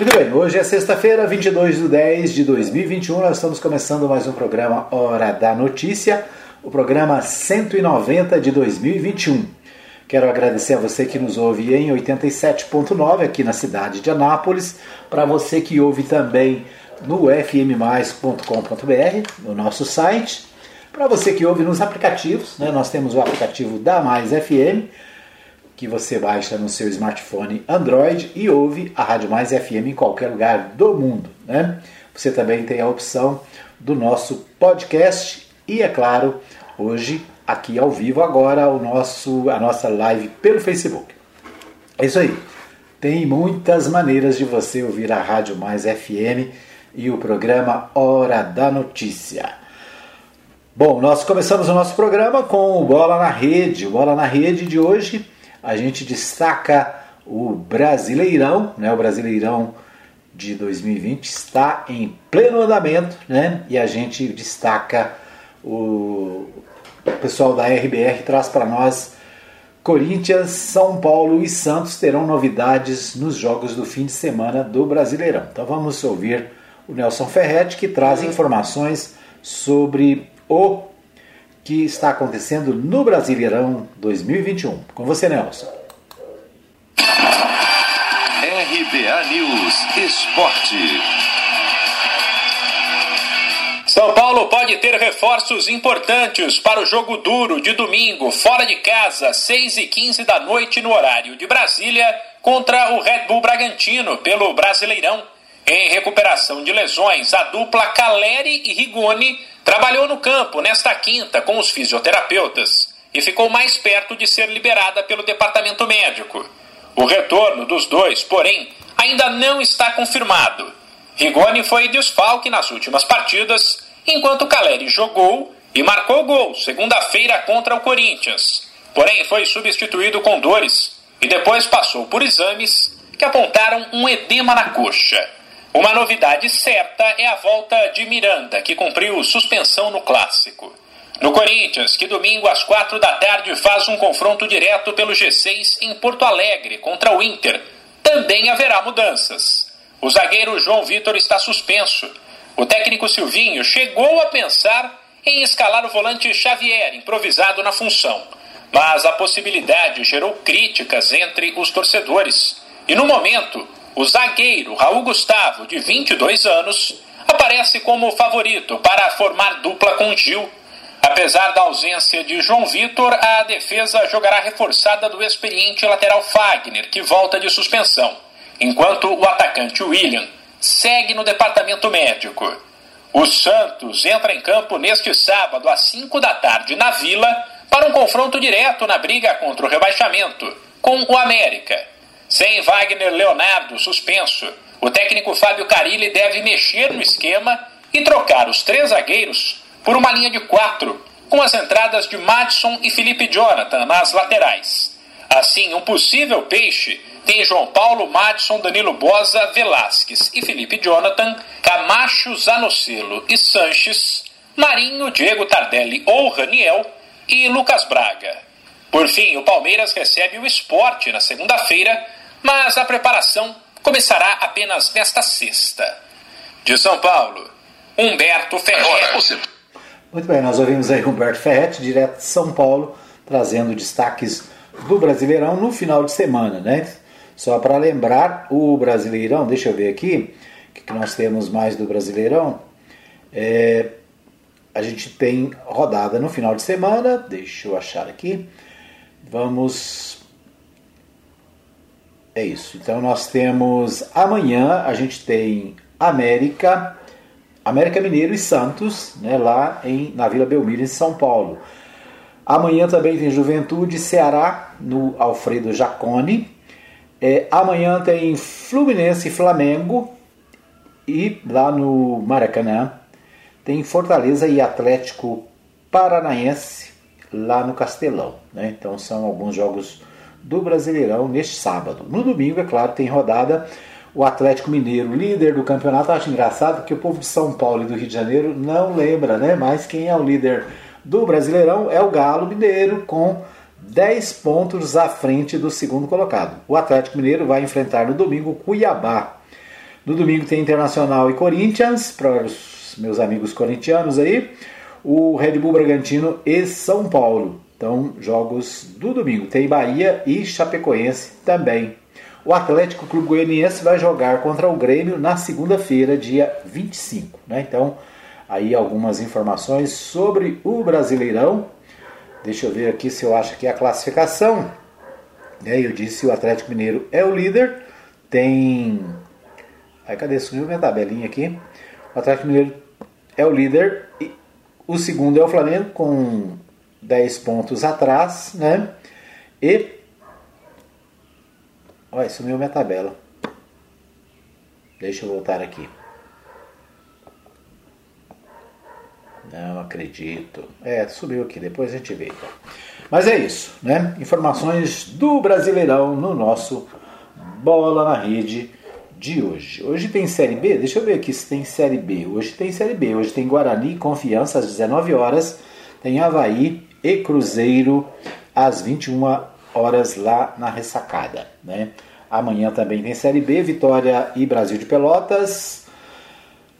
Muito bem, hoje é sexta-feira, 22 de 10 de 2021. Nós estamos começando mais um programa Hora da Notícia, o programa 190 de 2021. Quero agradecer a você que nos ouve em 87.9 aqui na cidade de Anápolis, para você que ouve também no fmmais.com.br, no nosso site, para você que ouve nos aplicativos, né? nós temos o aplicativo da Mais FM, que você baixa no seu smartphone Android e ouve a Rádio Mais FM em qualquer lugar do mundo. Né? Você também tem a opção do nosso podcast e, é claro, hoje aqui ao vivo agora o nosso, a nossa live pelo Facebook. É isso aí. Tem muitas maneiras de você ouvir a Rádio Mais FM e o programa Hora da Notícia. Bom, nós começamos o nosso programa com o Bola na Rede. O Bola na Rede de hoje a gente destaca o Brasileirão, né? O Brasileirão de 2020 está em pleno andamento, né? E a gente destaca o, o pessoal da RBR traz para nós Corinthians, São Paulo e Santos terão novidades nos jogos do fim de semana do Brasileirão. Então vamos ouvir o Nelson Ferretti que traz informações sobre o que está acontecendo no Brasileirão 2021. Com você, Nelson. RBA News Esporte. São Paulo pode ter reforços importantes para o jogo duro de domingo, fora de casa, 6 e 15 da noite no horário de Brasília, contra o Red Bull Bragantino pelo Brasileirão. Em recuperação de lesões, a dupla Caleri e Rigoni Trabalhou no campo nesta quinta com os fisioterapeutas e ficou mais perto de ser liberada pelo departamento médico. O retorno dos dois, porém, ainda não está confirmado. Rigoni foi desfalque nas últimas partidas, enquanto Caleri jogou e marcou gol segunda-feira contra o Corinthians. Porém, foi substituído com dores e depois passou por exames que apontaram um edema na coxa. Uma novidade certa é a volta de Miranda, que cumpriu suspensão no clássico. No Corinthians, que domingo às quatro da tarde faz um confronto direto pelo G6 em Porto Alegre contra o Inter, também haverá mudanças. O zagueiro João Vitor está suspenso. O técnico Silvinho chegou a pensar em escalar o volante Xavier, improvisado na função. Mas a possibilidade gerou críticas entre os torcedores. E no momento, o zagueiro Raul Gustavo, de 22 anos, aparece como favorito para formar dupla com Gil. Apesar da ausência de João Vitor, a defesa jogará reforçada do experiente lateral Fagner, que volta de suspensão, enquanto o atacante William segue no departamento médico. O Santos entra em campo neste sábado às 5 da tarde na Vila para um confronto direto na briga contra o rebaixamento com o América. Sem Wagner Leonardo suspenso, o técnico Fábio Carilli deve mexer no esquema e trocar os três zagueiros por uma linha de quatro, com as entradas de Madison e Felipe Jonathan nas laterais. Assim, um possível peixe tem João Paulo, Madison, Danilo Bosa, Velasquez e Felipe Jonathan, Camacho, Zanocelo e Sanches, Marinho, Diego Tardelli ou Raniel e Lucas Braga. Por fim, o Palmeiras recebe o esporte na segunda-feira mas a preparação começará apenas nesta sexta. De São Paulo, Humberto Ferretti. Muito bem, nós ouvimos aí Humberto Ferretti, direto de São Paulo, trazendo destaques do Brasileirão no final de semana, né? Só para lembrar, o Brasileirão, deixa eu ver aqui, o que, que nós temos mais do Brasileirão? É, a gente tem rodada no final de semana, deixa eu achar aqui. Vamos é isso. Então nós temos amanhã a gente tem América, América Mineiro e Santos, né, lá em, na Vila Belmiro, em São Paulo. Amanhã também tem Juventude Ceará no Alfredo Jacone. É, amanhã tem Fluminense e Flamengo. E lá no Maracanã tem Fortaleza e Atlético Paranaense lá no Castelão. Né? Então são alguns jogos do Brasileirão neste sábado. No domingo, é claro, tem rodada o Atlético Mineiro, líder do campeonato. Acho engraçado porque o povo de São Paulo e do Rio de Janeiro não lembra, né? Mas quem é o líder do Brasileirão é o Galo Mineiro, com 10 pontos à frente do segundo colocado. O Atlético Mineiro vai enfrentar no domingo Cuiabá. No domingo tem Internacional e Corinthians, para os meus amigos corintianos aí. O Red Bull Bragantino e São Paulo. Então, jogos do domingo. Tem Bahia e Chapecoense também. O Atlético Clube Goianiense vai jogar contra o Grêmio na segunda-feira, dia 25. Né? Então, aí algumas informações sobre o Brasileirão. Deixa eu ver aqui se eu acho que é a classificação. Né? Eu disse o Atlético Mineiro é o líder. Tem. Aí cadê? Subiu minha tabelinha aqui. O Atlético Mineiro é o líder. E o segundo é o Flamengo com 10 pontos atrás, né? E Olha, sumiu minha tabela. Deixa eu voltar aqui. Não acredito. É, subiu aqui, depois a gente vê. Então. Mas é isso, né? Informações do Brasileirão no nosso Bola na Rede de hoje. Hoje tem Série B? Deixa eu ver aqui se tem Série B. Hoje tem Série B. Hoje tem Guarani Confiança às 19 horas. Tem Havaí e Cruzeiro às 21 horas lá na ressacada. Né? Amanhã também tem Série B, Vitória e Brasil de Pelotas.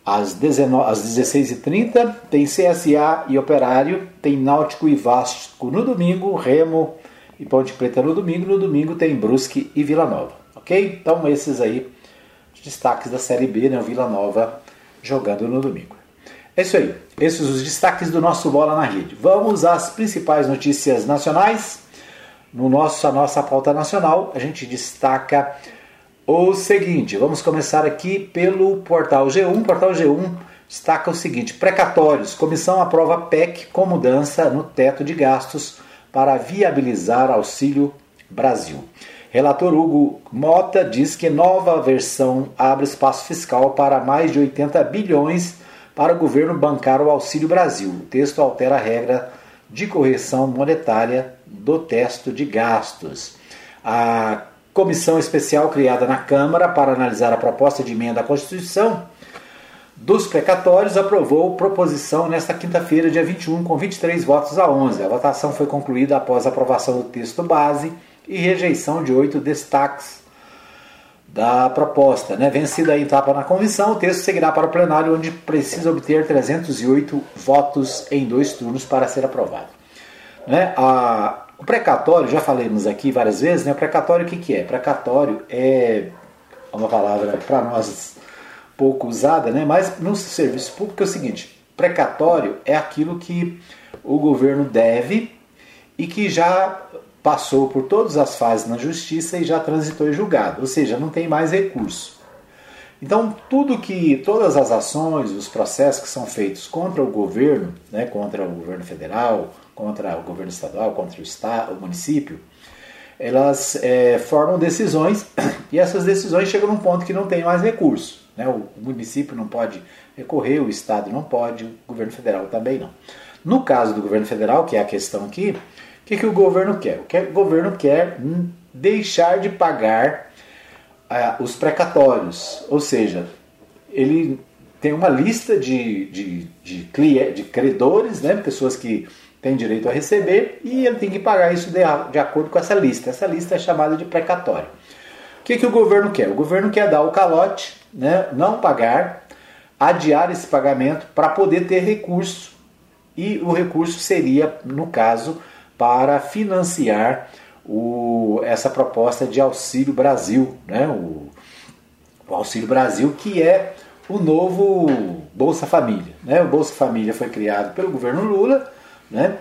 Às, 19, às 16h30 tem CSA e Operário, tem Náutico e Vasco no domingo, Remo e Ponte Preta no domingo, no domingo tem Brusque e Vila Nova, ok? Então esses aí, os destaques da Série B, né? O Vila Nova jogando no domingo. É isso aí, esses os destaques do nosso Bola na Rede. Vamos às principais notícias nacionais no nosso, a nossa pauta nacional, a gente destaca o seguinte. Vamos começar aqui pelo portal G1. O portal G1 destaca o seguinte: precatórios. Comissão aprova PEC com mudança no teto de gastos para viabilizar Auxílio Brasil. Relator Hugo Mota diz que nova versão abre espaço fiscal para mais de 80 bilhões para o governo bancar o Auxílio Brasil. O texto altera a regra de correção monetária do teto de gastos. A comissão especial criada na Câmara para analisar a proposta de emenda à Constituição dos precatórios aprovou proposição nesta quinta-feira, dia 21, com 23 votos a 11. A votação foi concluída após a aprovação do texto base e rejeição de oito destaques da proposta. Né? Vencida a etapa na comissão, o texto seguirá para o plenário, onde precisa obter 308 votos em dois turnos para ser aprovado. Né? A, o precatório, já falamos aqui várias vezes, né? o precatório o que, que é? Precatório é uma palavra para nós pouco usada, né? mas no serviço público é o seguinte: precatório é aquilo que o governo deve e que já passou por todas as fases na justiça e já transitou em julgado, ou seja, não tem mais recurso. Então, tudo que, todas as ações, os processos que são feitos contra o governo, né, contra o governo federal, contra o governo estadual, contra o estado, o município, elas é, formam decisões e essas decisões chegam num ponto que não tem mais recurso. Né? O município não pode recorrer, o estado não pode, o governo federal também não. No caso do governo federal, que é a questão aqui, que, que o governo quer? O governo quer deixar de pagar uh, os precatórios, ou seja, ele tem uma lista de, de, de, de credores, né, pessoas que têm direito a receber, e ele tem que pagar isso de, de acordo com essa lista. Essa lista é chamada de precatório. O que, que o governo quer? O governo quer dar o calote, né, não pagar, adiar esse pagamento para poder ter recurso. E o recurso seria, no caso, para financiar o, essa proposta de Auxílio Brasil, né? o, o Auxílio Brasil, que é o novo Bolsa Família. Né? O Bolsa Família foi criado pelo governo Lula, né?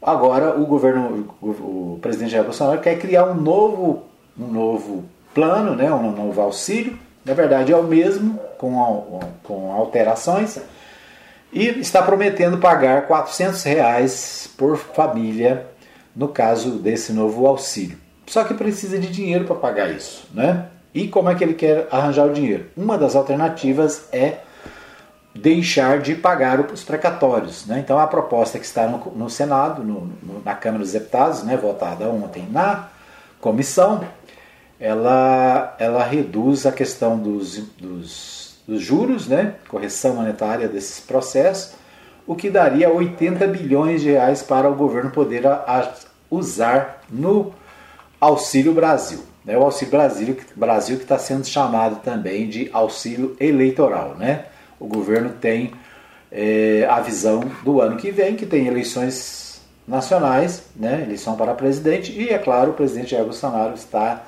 agora o governo, o, o presidente Jair Bolsonaro quer criar um novo, um novo plano, né? um novo auxílio, na verdade é o mesmo, com, com alterações, e está prometendo pagar 400 reais por família no caso desse novo auxílio. Só que precisa de dinheiro para pagar isso, né? E como é que ele quer arranjar o dinheiro? Uma das alternativas é deixar de pagar os precatórios. Né? Então a proposta que está no, Senado, no, no, na Câmara dos Deputados, né, votada ontem na comissão, ela, ela reduz a questão dos, dos, dos juros, né, correção monetária desses processos, o que daria 80 bilhões de reais para o governo poder a, a usar no Auxílio Brasil. né, o Auxílio Brasil, Brasil que está sendo chamado também de auxílio eleitoral. Né? O governo tem é, a visão do ano que vem, que tem eleições nacionais, né, eleição para presidente, e é claro, o presidente Jair Bolsonaro está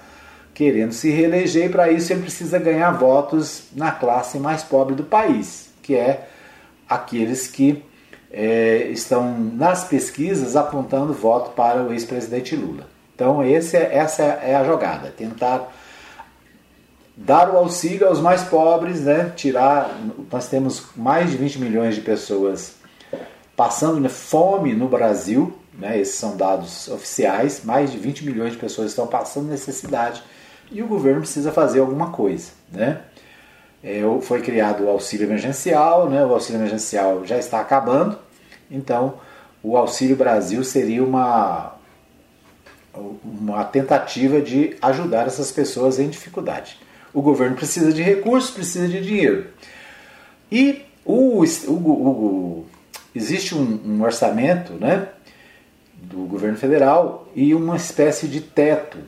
querendo se reeleger, e para isso ele precisa ganhar votos na classe mais pobre do país, que é aqueles que é, estão nas pesquisas apontando voto para o ex-presidente Lula. Então esse é, essa é a jogada, tentar dar o auxílio aos mais pobres, né? tirar. Nós temos mais de 20 milhões de pessoas passando fome no Brasil, né? esses são dados oficiais, mais de 20 milhões de pessoas estão passando necessidade e o governo precisa fazer alguma coisa. Né? É, foi criado o auxílio emergencial, né? o auxílio emergencial já está acabando, então o Auxílio Brasil seria uma, uma tentativa de ajudar essas pessoas em dificuldade. O governo precisa de recursos, precisa de dinheiro. E o, o, o existe um, um, orçamento né, do governo federal e uma espécie de teto.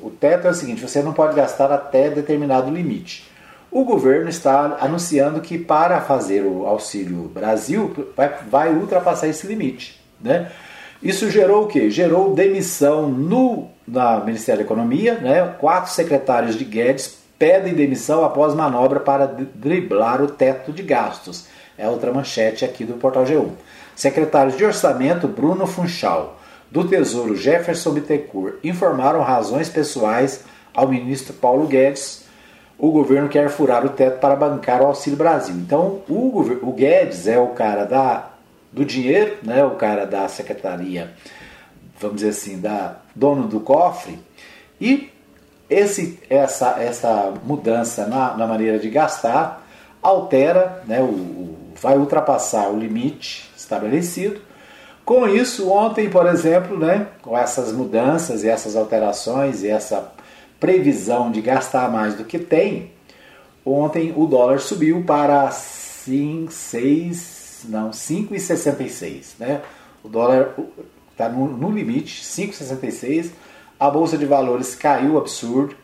O teto é o seguinte: você não pode gastar até determinado limite. O governo está anunciando que para fazer o Auxílio Brasil vai, vai ultrapassar esse limite. Né? Isso gerou o quê? Gerou demissão no na Ministério da Economia. Né? Quatro secretários de Guedes pedem demissão após manobra para driblar o teto de gastos. É outra manchete aqui do Portal G1. Secretários de Orçamento Bruno Funchal, do Tesouro Jefferson Bittencourt informaram razões pessoais ao ministro Paulo Guedes o governo quer furar o teto para bancar o Auxílio Brasil. Então, o, o Guedes é o cara da, do dinheiro, né, o cara da secretaria, vamos dizer assim, da dono do cofre, e esse, essa, essa mudança na, na maneira de gastar altera, né, o, o, vai ultrapassar o limite estabelecido. Com isso, ontem, por exemplo, né, com essas mudanças e essas alterações e essa previsão de gastar mais do que tem, ontem o dólar subiu para 5, 6, não, 5,66, né? O dólar está no, no, limite, 5,66. A bolsa de valores caiu absurdo,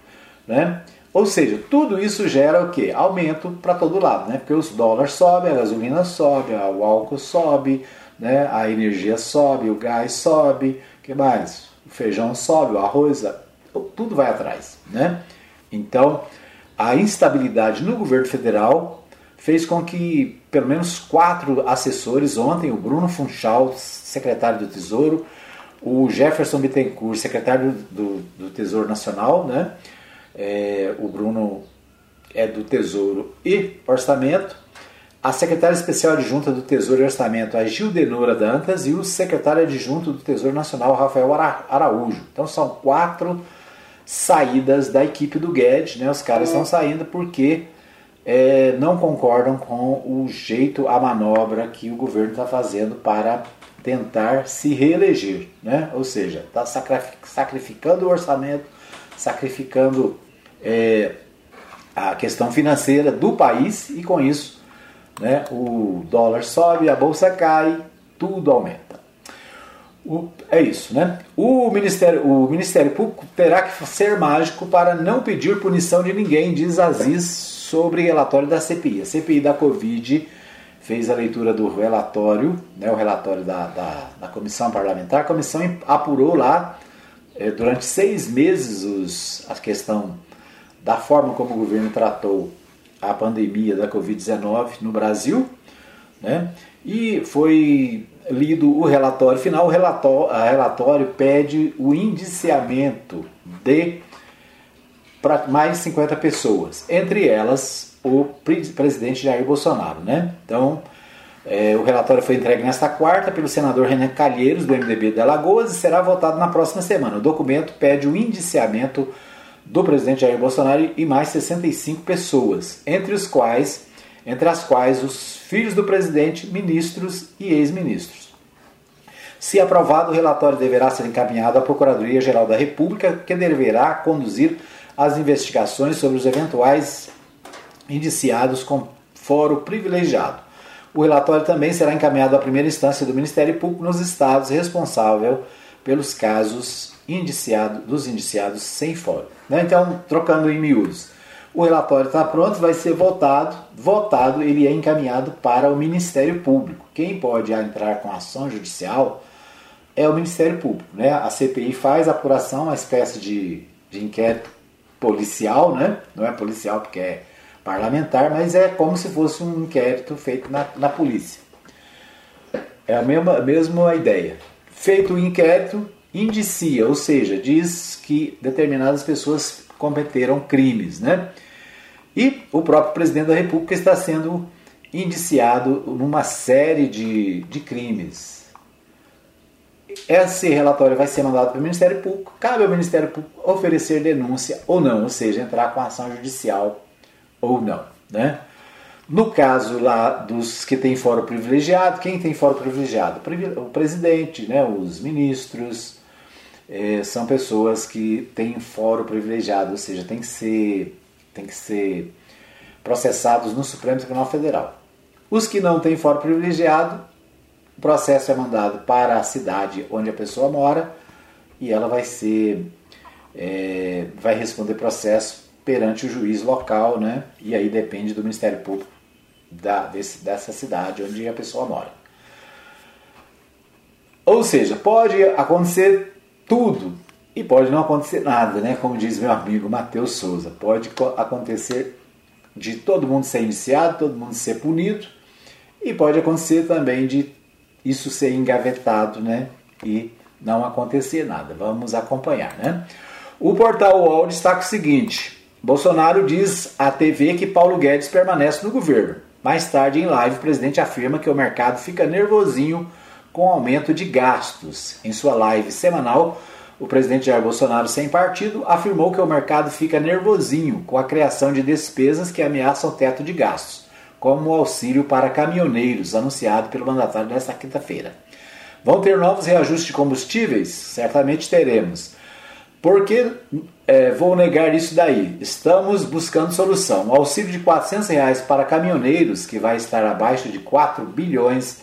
né? Ou seja, tudo isso gera o que? Aumento para todo lado, né? Porque os dólares sobem, a gasolina sobe, o álcool sobe, né? A energia sobe, o gás sobe, que mais? O feijão sobe, o arroz, tudo vai atrás. Né? Então, a instabilidade no governo federal fez com que pelo menos quatro assessores ontem, o Bruno Funchal, secretário do Tesouro, o Jefferson Bittencourt, secretário do, do Tesouro Nacional, né? É, o Bruno é do Tesouro e Orçamento, a secretária especial adjunta do Tesouro e Orçamento, a Gildenora Dantas, e o secretário adjunto do Tesouro Nacional, Rafael Araújo. Então são quatro saídas da equipe do Guedes, né? Os caras estão saindo porque é, não concordam com o jeito, a manobra que o governo está fazendo para tentar se reeleger, né? Ou seja, está sacrificando o orçamento, sacrificando é, a questão financeira do país e com isso, né? O dólar sobe, a bolsa cai, tudo aumenta. O, é isso, né? O Ministério, o Ministério Público terá que ser mágico para não pedir punição de ninguém, diz Aziz sobre relatório da CPI. A CPI da Covid fez a leitura do relatório, né, o relatório da, da, da comissão parlamentar. A comissão apurou lá é, durante seis meses os, a questão da forma como o governo tratou a pandemia da Covid-19 no Brasil, né? E foi lido o relatório final, o relatório, a relatório pede o indiciamento de mais de 50 pessoas, entre elas o presidente Jair Bolsonaro. Né? Então, é, o relatório foi entregue nesta quarta pelo senador Renan Calheiros, do MDB de Alagoas, e será votado na próxima semana. O documento pede o indiciamento do presidente Jair Bolsonaro e mais 65 pessoas, entre os quais entre as quais os filhos do presidente, ministros e ex-ministros. Se aprovado, o relatório deverá ser encaminhado à Procuradoria-Geral da República, que deverá conduzir as investigações sobre os eventuais indiciados com foro privilegiado. O relatório também será encaminhado à primeira instância do Ministério Público nos estados responsável pelos casos indiciado, dos indiciados sem foro. Né? Então, trocando em miúdos, o relatório está pronto, vai ser votado. Votado, ele é encaminhado para o Ministério Público. Quem pode entrar com ação judicial é o Ministério Público. Né? A CPI faz a apuração, uma espécie de, de inquérito policial, né? não é policial porque é parlamentar, mas é como se fosse um inquérito feito na, na polícia. É a mesma, mesma ideia. Feito o inquérito, indicia, ou seja, diz que determinadas pessoas cometeram crimes, né? E o próprio presidente da República está sendo indiciado numa série de, de crimes. Esse relatório vai ser mandado para o Ministério Público. Cabe ao Ministério Público oferecer denúncia ou não, ou seja, entrar com ação judicial ou não. Né? No caso lá dos que têm foro privilegiado, quem tem foro privilegiado? O presidente, né, os ministros, é, são pessoas que têm foro privilegiado, ou seja, tem que ser, tem que ser processados no Supremo Tribunal Federal. Os que não têm foro privilegiado, o processo é mandado para a cidade onde a pessoa mora e ela vai ser, é, vai responder processo perante o juiz local, né? E aí depende do Ministério Público da, desse, dessa cidade onde a pessoa mora. Ou seja, pode acontecer tudo e pode não acontecer nada, né? Como diz meu amigo Matheus Souza, pode acontecer de todo mundo ser iniciado, todo mundo ser punido e pode acontecer também de isso ser engavetado, né? E não acontecer nada. Vamos acompanhar, né? O portal UOL destaca o seguinte: Bolsonaro diz à TV que Paulo Guedes permanece no governo. Mais tarde, em live, o presidente afirma que o mercado fica nervosinho com aumento de gastos. Em sua live semanal, o presidente Jair Bolsonaro, sem partido, afirmou que o mercado fica nervosinho com a criação de despesas que ameaçam o teto de gastos, como o auxílio para caminhoneiros, anunciado pelo mandatário nesta quinta-feira. Vão ter novos reajustes de combustíveis? Certamente teremos. Por que é, vou negar isso daí? Estamos buscando solução. O auxílio de 400 reais para caminhoneiros, que vai estar abaixo de 4 bilhões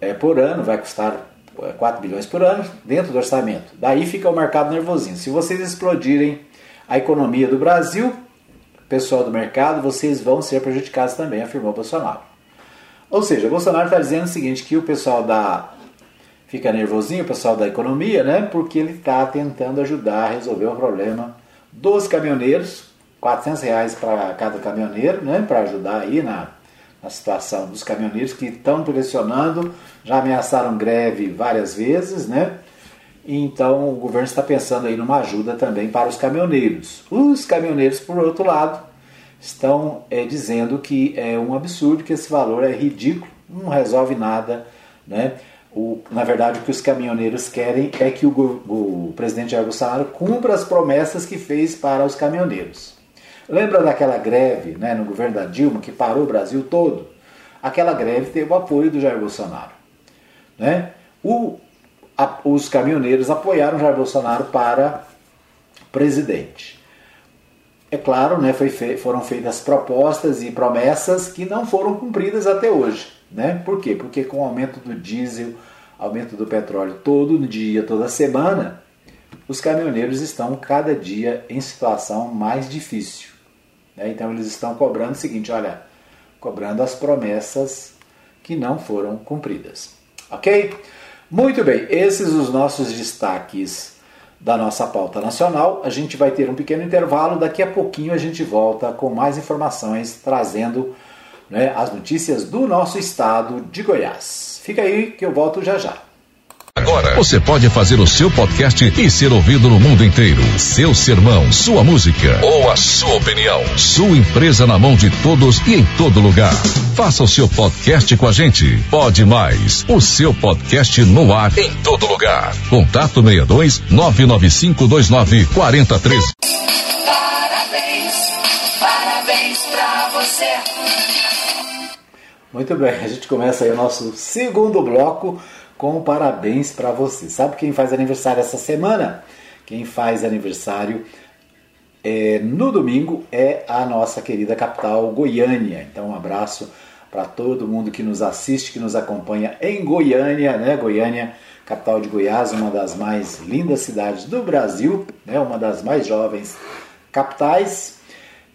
é, por ano, vai custar 4 é, bilhões por ano dentro do orçamento. Daí fica o mercado nervosinho. Se vocês explodirem a economia do Brasil, pessoal do mercado, vocês vão ser prejudicados também, afirmou Bolsonaro. Ou seja, Bolsonaro está dizendo o seguinte, que o pessoal da fica nervosinho, o pessoal da economia, né? Porque ele está tentando ajudar a resolver o problema dos caminhoneiros, 400 reais para cada caminhoneiro, né? Para ajudar aí na a situação dos caminhoneiros que estão pressionando, já ameaçaram greve várias vezes, né? Então o governo está pensando aí numa ajuda também para os caminhoneiros. Os caminhoneiros, por outro lado, estão é, dizendo que é um absurdo, que esse valor é ridículo, não resolve nada, né? O, na verdade, o que os caminhoneiros querem é que o, o presidente Jair Bolsonaro cumpra as promessas que fez para os caminhoneiros. Lembra daquela greve né, no governo da Dilma que parou o Brasil todo? Aquela greve teve o apoio do Jair Bolsonaro. Né? O, a, os caminhoneiros apoiaram Jair Bolsonaro para presidente. É claro, né, fe, foram feitas propostas e promessas que não foram cumpridas até hoje. Né? Por quê? Porque com o aumento do diesel, aumento do petróleo todo dia, toda semana, os caminhoneiros estão cada dia em situação mais difícil. Né? Então eles estão cobrando o seguinte, olha, cobrando as promessas que não foram cumpridas. Ok? Muito bem, esses os nossos destaques da nossa pauta nacional. A gente vai ter um pequeno intervalo, daqui a pouquinho a gente volta com mais informações, trazendo né, as notícias do nosso estado de Goiás. Fica aí que eu volto já já. Agora você pode fazer o seu podcast e ser ouvido no mundo inteiro. Seu sermão, sua música ou a sua opinião. Sua empresa na mão de todos e em todo lugar. Faça o seu podcast com a gente. Pode mais. O seu podcast no ar em todo lugar. Contato 62 99529 4013. Parabéns, parabéns pra você. Muito bem, a gente começa aí o nosso segundo bloco com parabéns para você. Sabe quem faz aniversário essa semana? Quem faz aniversário é, no domingo é a nossa querida capital Goiânia. Então, um abraço para todo mundo que nos assiste, que nos acompanha em Goiânia, né? Goiânia, capital de Goiás, uma das mais lindas cidades do Brasil, né? Uma das mais jovens capitais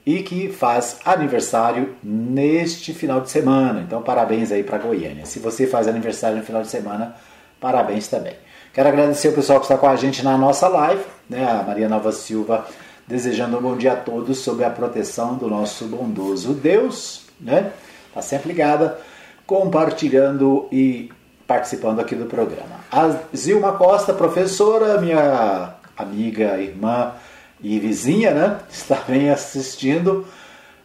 e que faz aniversário neste final de semana. Então, parabéns aí para Goiânia. Se você faz aniversário no final de semana, parabéns também. Quero agradecer o pessoal que está com a gente na nossa live, né? A Maria Nova Silva desejando um bom dia a todos sob a proteção do nosso bondoso Deus, né? Está sempre ligada, compartilhando e participando aqui do programa. A Zilma Costa, professora, minha amiga, irmã e vizinha, né? Está bem assistindo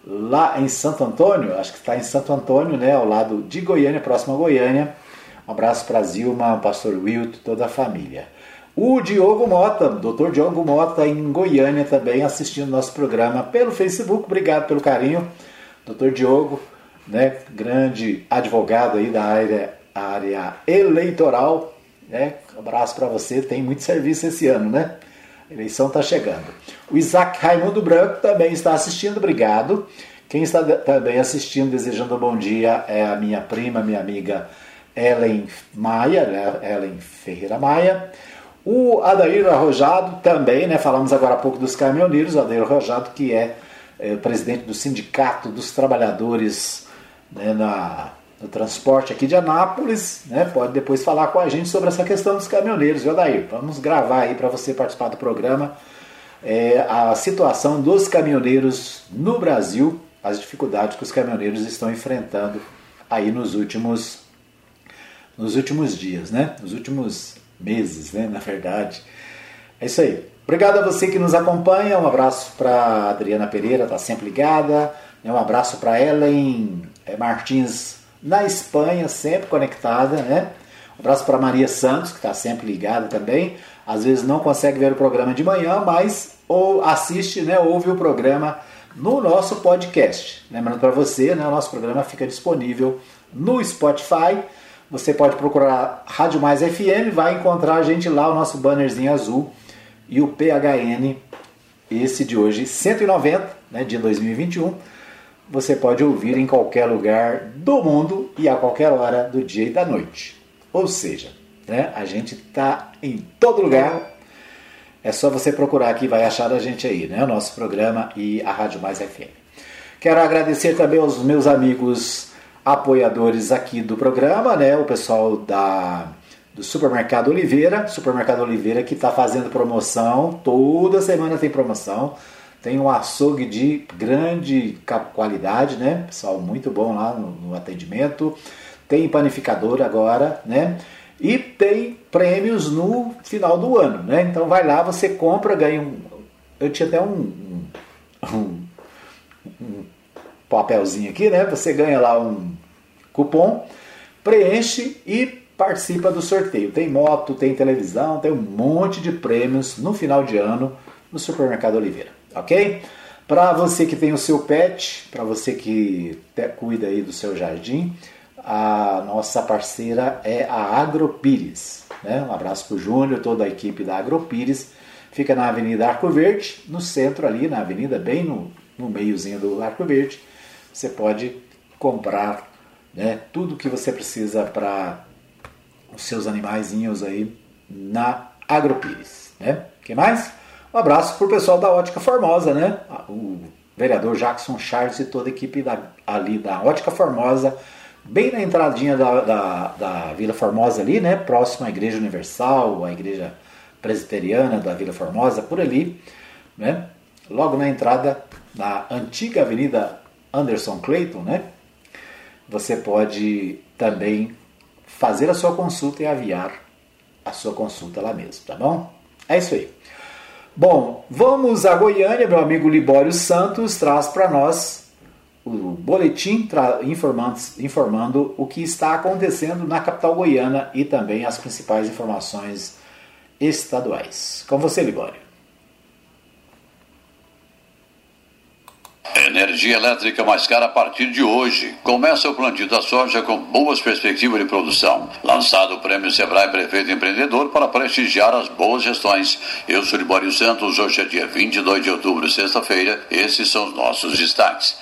lá em Santo Antônio, acho que está em Santo Antônio, né? Ao lado de Goiânia, próximo a Goiânia. Um abraço para Zilma, pastor Wilton, toda a família. O Diogo Mota, doutor Diogo Mota, em Goiânia também, assistindo nosso programa pelo Facebook. Obrigado pelo carinho, doutor Diogo, né, grande advogado aí da área, área eleitoral. Né? Um abraço para você, tem muito serviço esse ano, né? A eleição está chegando. O Isaac Raimundo Branco também está assistindo, obrigado. Quem está também assistindo, desejando um bom dia, é a minha prima, minha amiga Ellen Maia, né? Ellen Ferreira Maia. O Adair Arrojado também, né? Falamos agora há pouco dos caminhoneiros, o Adair Arrojado, que é, é presidente do Sindicato dos Trabalhadores né, na, no transporte aqui de Anápolis, né? Pode depois falar com a gente sobre essa questão dos caminhoneiros, viu, Adair? Vamos gravar aí para você participar do programa é, a situação dos caminhoneiros no Brasil, as dificuldades que os caminhoneiros estão enfrentando aí nos últimos nos últimos dias, né? Nos últimos meses, né, na verdade. É isso aí. Obrigado a você que nos acompanha. Um abraço para Adriana Pereira, tá sempre ligada. Um abraço para Ellen eh, Martins na Espanha, sempre conectada, né? Um abraço para Maria Santos, que está sempre ligada também. Às vezes não consegue ver o programa de manhã, mas ou assiste, né, ouve o programa no nosso podcast. Lembrando para você, né, o nosso programa fica disponível no Spotify você pode procurar Rádio Mais FM, vai encontrar a gente lá, o nosso bannerzinho azul e o PHN, esse de hoje, 190, né, de 2021. Você pode ouvir em qualquer lugar do mundo e a qualquer hora do dia e da noite. Ou seja, né, a gente está em todo lugar. É só você procurar aqui, vai achar a gente aí, né, o nosso programa e a Rádio Mais FM. Quero agradecer também aos meus amigos apoiadores aqui do programa, né? O pessoal da do Supermercado Oliveira, Supermercado Oliveira que está fazendo promoção, toda semana tem promoção. Tem um açougue de grande qualidade, né? Pessoal muito bom lá no, no atendimento. Tem panificador agora, né? E tem prêmios no final do ano, né? Então vai lá, você compra, ganha um. Eu tinha até um, um, um papelzinho aqui, né? Você ganha lá um cupom, preenche e participa do sorteio. Tem moto, tem televisão, tem um monte de prêmios no final de ano no Supermercado Oliveira, ok? Para você que tem o seu pet, para você que cuida aí do seu jardim, a nossa parceira é a Agropires. Né? Um abraço para o Júnior, toda a equipe da Agropires. Fica na Avenida Arco Verde, no centro ali, na avenida, bem no, no meiozinho do Arco Verde você pode comprar né, tudo que você precisa para os seus animaizinhos aí na Agropires. Né? que mais? Um abraço para o pessoal da Ótica Formosa, né? O vereador Jackson Charles e toda a equipe da, ali da Ótica Formosa, bem na entradinha da, da, da Vila Formosa ali, né? Próximo à Igreja Universal, à Igreja Presbiteriana da Vila Formosa, por ali, né? Logo na entrada da antiga Avenida Anderson Clayton, né? Você pode também fazer a sua consulta e aviar a sua consulta lá mesmo, tá bom? É isso aí. Bom, vamos a Goiânia, meu amigo Libório Santos traz para nós o boletim informando, o que está acontecendo na capital goiana e também as principais informações estaduais. Com você, Libório. Energia elétrica mais cara a partir de hoje. Começa o plantio da soja com boas perspectivas de produção. Lançado o prêmio Sebrae Prefeito Empreendedor para prestigiar as boas gestões. Eu sou Libório Santos, hoje é dia 22 de outubro, sexta-feira. Esses são os nossos destaques.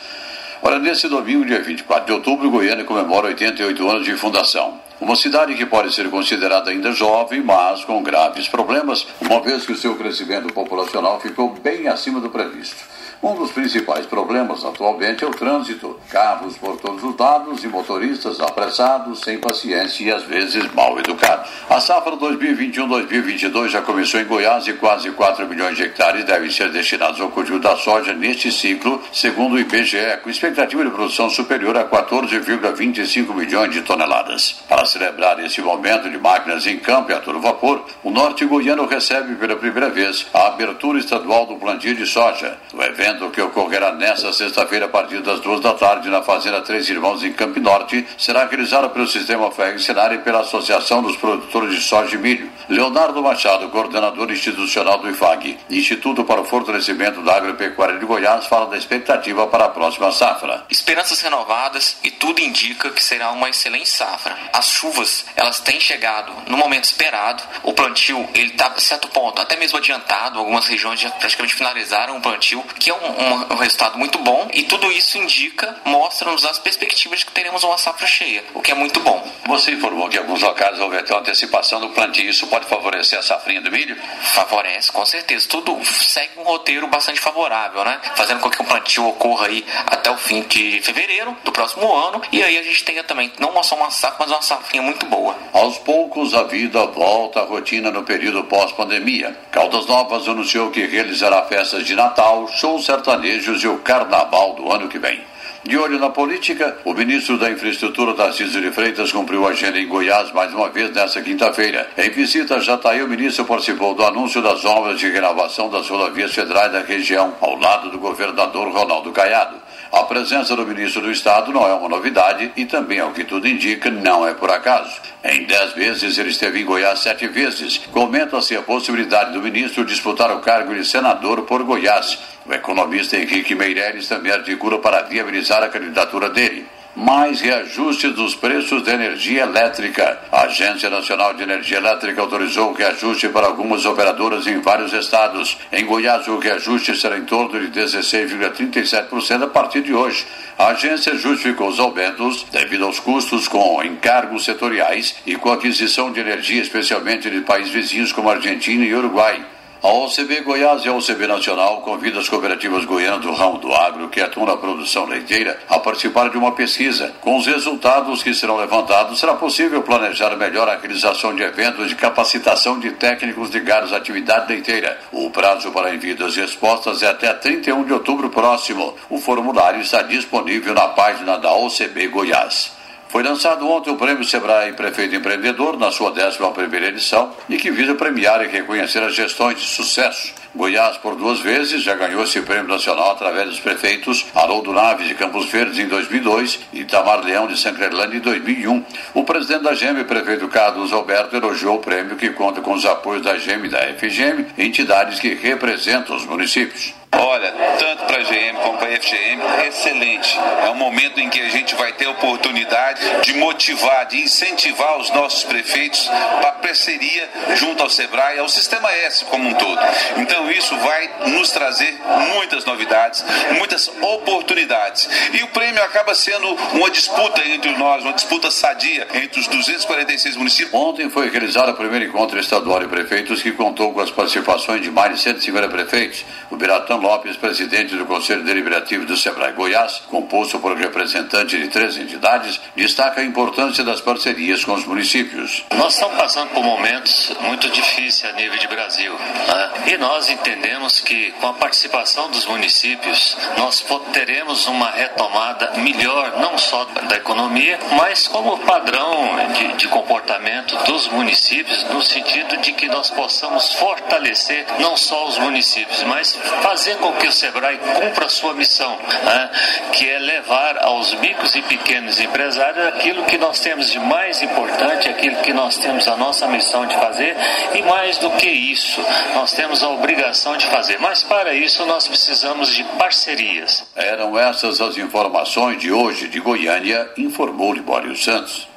Ora, nesse domingo, dia 24 de outubro, Goiânia comemora 88 anos de fundação. Uma cidade que pode ser considerada ainda jovem, mas com graves problemas, uma vez que o seu crescimento populacional ficou bem acima do previsto. Um dos principais problemas atualmente é o trânsito. Carros por todos os lados e motoristas apressados, sem paciência e às vezes mal educados. A safra 2021-2022 já começou em Goiás e quase 4 milhões de hectares devem ser destinados ao cultivo da soja neste ciclo, segundo o IBGE, com expectativa de produção superior a 14,25 milhões de toneladas. Para celebrar esse momento de máquinas em campo e a todo vapor, o norte goiano recebe pela primeira vez a abertura estadual do plantio de soja. O evento evento que ocorrerá nesta sexta-feira a partir das duas da tarde na Fazenda Três Irmãos em Campo Norte será realizada pelo Sistema FEG Senar e pela Associação dos Produtores de Soja e Milho. Leonardo Machado, coordenador institucional do IFAG, Instituto para o Fortalecimento da Agropecuária de Goiás, fala da expectativa para a próxima safra. Esperanças renovadas e tudo indica que será uma excelente safra. As chuvas, elas têm chegado no momento esperado. O plantio, ele está a certo ponto, até mesmo adiantado. Algumas regiões já praticamente finalizaram o plantio, que é um um, um, resultado muito bom e tudo isso indica, mostra-nos as perspectivas de que teremos uma safra cheia, o que é muito bom. Você informou que em alguns locais houve até uma antecipação do plantio, isso pode favorecer a safrinha do milho? Favorece, com certeza. Tudo segue um roteiro bastante favorável, né? Fazendo com que o plantio ocorra aí até o fim de fevereiro do próximo ano e aí a gente tenha também não só uma safra, mas uma safrinha muito boa. Aos poucos, a vida volta à rotina no período pós-pandemia. Caldas Novas anunciou que realizará festas de Natal, shows sertanejos e o carnaval do ano que vem. De olho na política, o ministro da Infraestrutura, Tarcísio de Freitas, cumpriu a agenda em Goiás mais uma vez nesta quinta-feira. Em visita a Jataí, o ministro participou do anúncio das obras de renovação das rodovias federais da região, ao lado do governador Ronaldo Caiado. A presença do ministro do Estado não é uma novidade e também, ao que tudo indica, não é por acaso. Em dez vezes ele esteve em Goiás sete vezes. Comenta-se a possibilidade do ministro disputar o cargo de senador por Goiás. O economista Henrique Meireles também articula para viabilizar a candidatura dele mais reajustes dos preços da energia elétrica. A Agência Nacional de Energia Elétrica autorizou o reajuste para algumas operadoras em vários estados. Em Goiás, o reajuste será em torno de 16,37% a partir de hoje. A agência justificou os aumentos devido aos custos com encargos setoriais e com aquisição de energia, especialmente de países vizinhos como Argentina e Uruguai. A OCB Goiás e a OCB Nacional convida as cooperativas goianas do ramo do agro que atuam na produção leiteira a participar de uma pesquisa. Com os resultados que serão levantados, será possível planejar melhor a realização de eventos de capacitação de técnicos ligados à atividade leiteira. O prazo para envio das respostas é até 31 de outubro próximo. O formulário está disponível na página da OCB Goiás. Foi lançado ontem o Prêmio Sebrae Prefeito Empreendedor, na sua 11 edição, e que visa premiar e reconhecer as gestões de sucesso. Goiás, por duas vezes, já ganhou esse prêmio nacional através dos prefeitos Haroldo Naves de Campos Verdes em 2002 e Itamar Leão de Sancrelândia em 2001. O presidente da GEM, prefeito Carlos Alberto, elogiou o prêmio que conta com os apoios da GEM e da FGM, entidades que representam os municípios. Olha, tanto para a GM como para a FGM, excelente. É um momento em que a gente vai ter a oportunidade de motivar, de incentivar os nossos prefeitos para parceria junto ao SEBRAE, ao Sistema S como um todo. Então isso vai nos trazer muitas novidades, muitas oportunidades. E o prêmio acaba sendo uma disputa entre nós, uma disputa sadia entre os 246 municípios. Ontem foi realizado o primeiro encontro estadual de prefeitos que contou com as participações de mais de 150 prefeitos. O Biratã Lopes, presidente do Conselho Deliberativo do Sebrae Goiás, composto por representantes de três entidades, destaca a importância das parcerias com os municípios. Nós estamos passando por momentos muito difíceis a nível de Brasil. Né? E nós entendemos que com a participação dos municípios, nós teremos uma retomada melhor, não só da economia, mas como padrão de, de comportamento dos municípios, no sentido de que nós possamos fortalecer não só os municípios, mas fazer fazer com que o SEBRAE cumpra a sua missão, né? que é levar aos micros e pequenos empresários aquilo que nós temos de mais importante, aquilo que nós temos a nossa missão de fazer, e mais do que isso, nós temos a obrigação de fazer. Mas para isso nós precisamos de parcerias. Eram essas as informações de hoje de Goiânia, informou Libório Santos.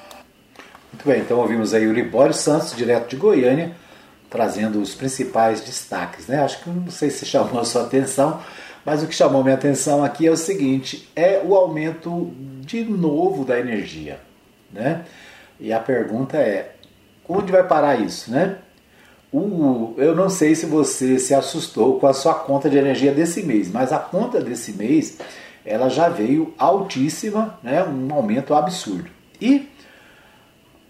Muito bem, então ouvimos aí o Libório Santos, direto de Goiânia trazendo os principais destaques. Né? Acho que não sei se chamou a sua atenção, Mas o que chamou minha atenção aqui é o seguinte: é o aumento de novo da energia. Né? E a pergunta é: onde vai parar isso? Né? O, eu não sei se você se assustou com a sua conta de energia desse mês, mas a conta desse mês ela já veio altíssima, né? um aumento absurdo. E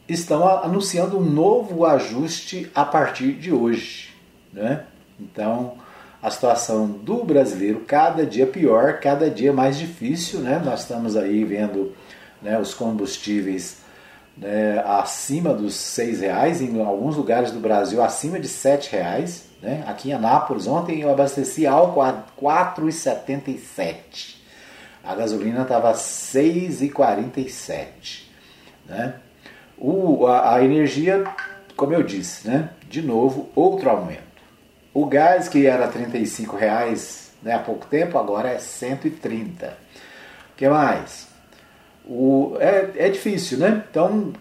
estão anunciando um novo ajuste a partir de hoje. Né? Então, a situação do brasileiro cada dia pior, cada dia mais difícil. Né? Nós estamos aí vendo né, os combustíveis né, acima dos seis reais, em alguns lugares do Brasil acima de sete reais. Né? Aqui em Anápolis, ontem eu abasteci álcool a 4,77. A gasolina estava 6,47. Né? O, a, a energia, como eu disse, né? de novo, outro aumento. O gás que era R$ reais né, há pouco tempo, agora é 130. O que mais? O, é, é difícil, né? Então,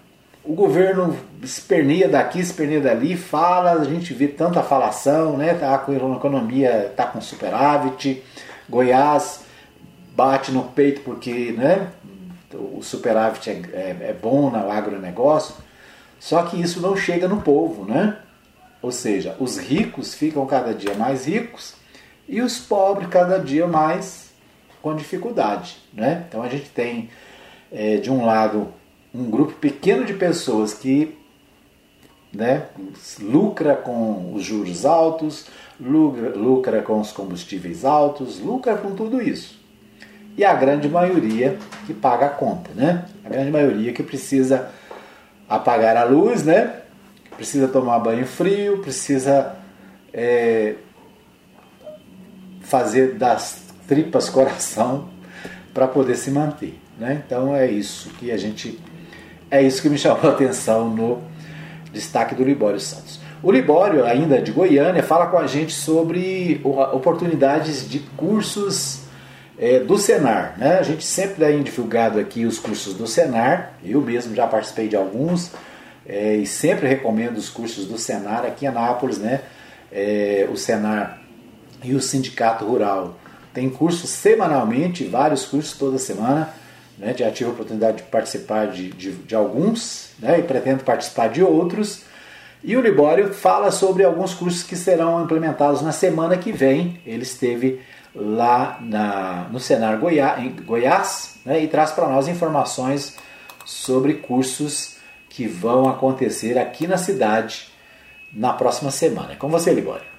o governo esperneia daqui, esperneia dali, fala, a gente vê tanta falação, né? Tá com a economia, tá com superávit, Goiás bate no peito porque, né? O superávit é, é, é bom no agronegócio, só que isso não chega no povo, né? Ou seja, os ricos ficam cada dia mais ricos e os pobres cada dia mais com dificuldade. Né? Então a gente tem, é, de um lado, um grupo pequeno de pessoas que né, lucra com os juros altos, lucra, lucra com os combustíveis altos, lucra com tudo isso. E a grande maioria que paga a conta, né? A grande maioria que precisa apagar a luz, né? precisa tomar banho frio, precisa é, fazer das tripas coração para poder se manter. Né? Então é isso que a gente. É isso que me chamou a atenção no destaque do Libório Santos. O Libório, ainda de Goiânia, fala com a gente sobre oportunidades de cursos é, do Senar. Né? A gente sempre tem divulgado aqui os cursos do Senar, eu mesmo já participei de alguns, é, e sempre recomendo os cursos do Senar aqui em Anápolis, né? É, o Senar e o Sindicato Rural tem cursos semanalmente, vários cursos toda semana. Né? Já tive a oportunidade de participar de, de, de alguns né? e pretendo participar de outros. E o Libório fala sobre alguns cursos que serão implementados na semana que vem. Ele esteve lá na, no Senar Goiás, em Goiás né? e traz para nós informações sobre cursos que vão acontecer aqui na cidade na próxima semana. É com você, Libório.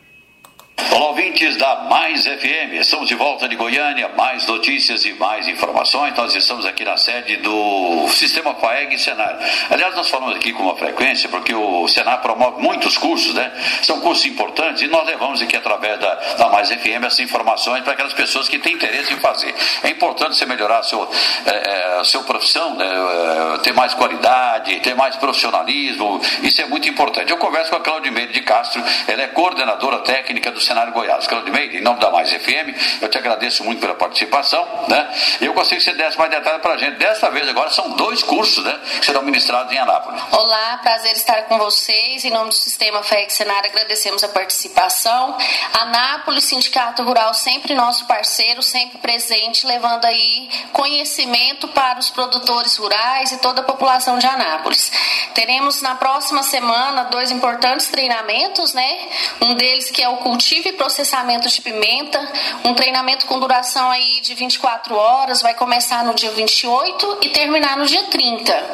Olá, ouvintes da Mais FM. Estamos de volta de Goiânia. Mais notícias e mais informações. Nós estamos aqui na sede do Sistema FAEG e Senar. Aliás, nós falamos aqui com uma frequência porque o Senar promove muitos cursos, né? São cursos importantes e nós levamos aqui através da, da Mais FM essas informações para aquelas pessoas que têm interesse em fazer. É importante você melhorar a seu, é, é, sua profissão, né? É, ter mais qualidade, ter mais profissionalismo. Isso é muito importante. Eu converso com a Claudimeire de Castro, ela é coordenadora técnica do cenário Goiás. Claudimeire, em nome da Mais FM, eu te agradeço muito pela participação, né? Eu gostaria que você desse mais detalhes para a gente. Desta vez agora são dois cursos, né? Que serão ministrados em Anápolis. Olá, prazer estar com vocês. Em nome do Sistema FEC Cenário, agradecemos a participação. Anápolis, Sindicato Rural, sempre nosso parceiro, sempre presente, levando aí conhecimento para os produtores rurais e toda a população de Anápolis. Teremos na próxima semana dois importantes treinamentos, né? Um deles que é o cultivo cultivo e processamento de pimenta, um treinamento com duração aí de 24 horas, vai começar no dia 28 e terminar no dia 30.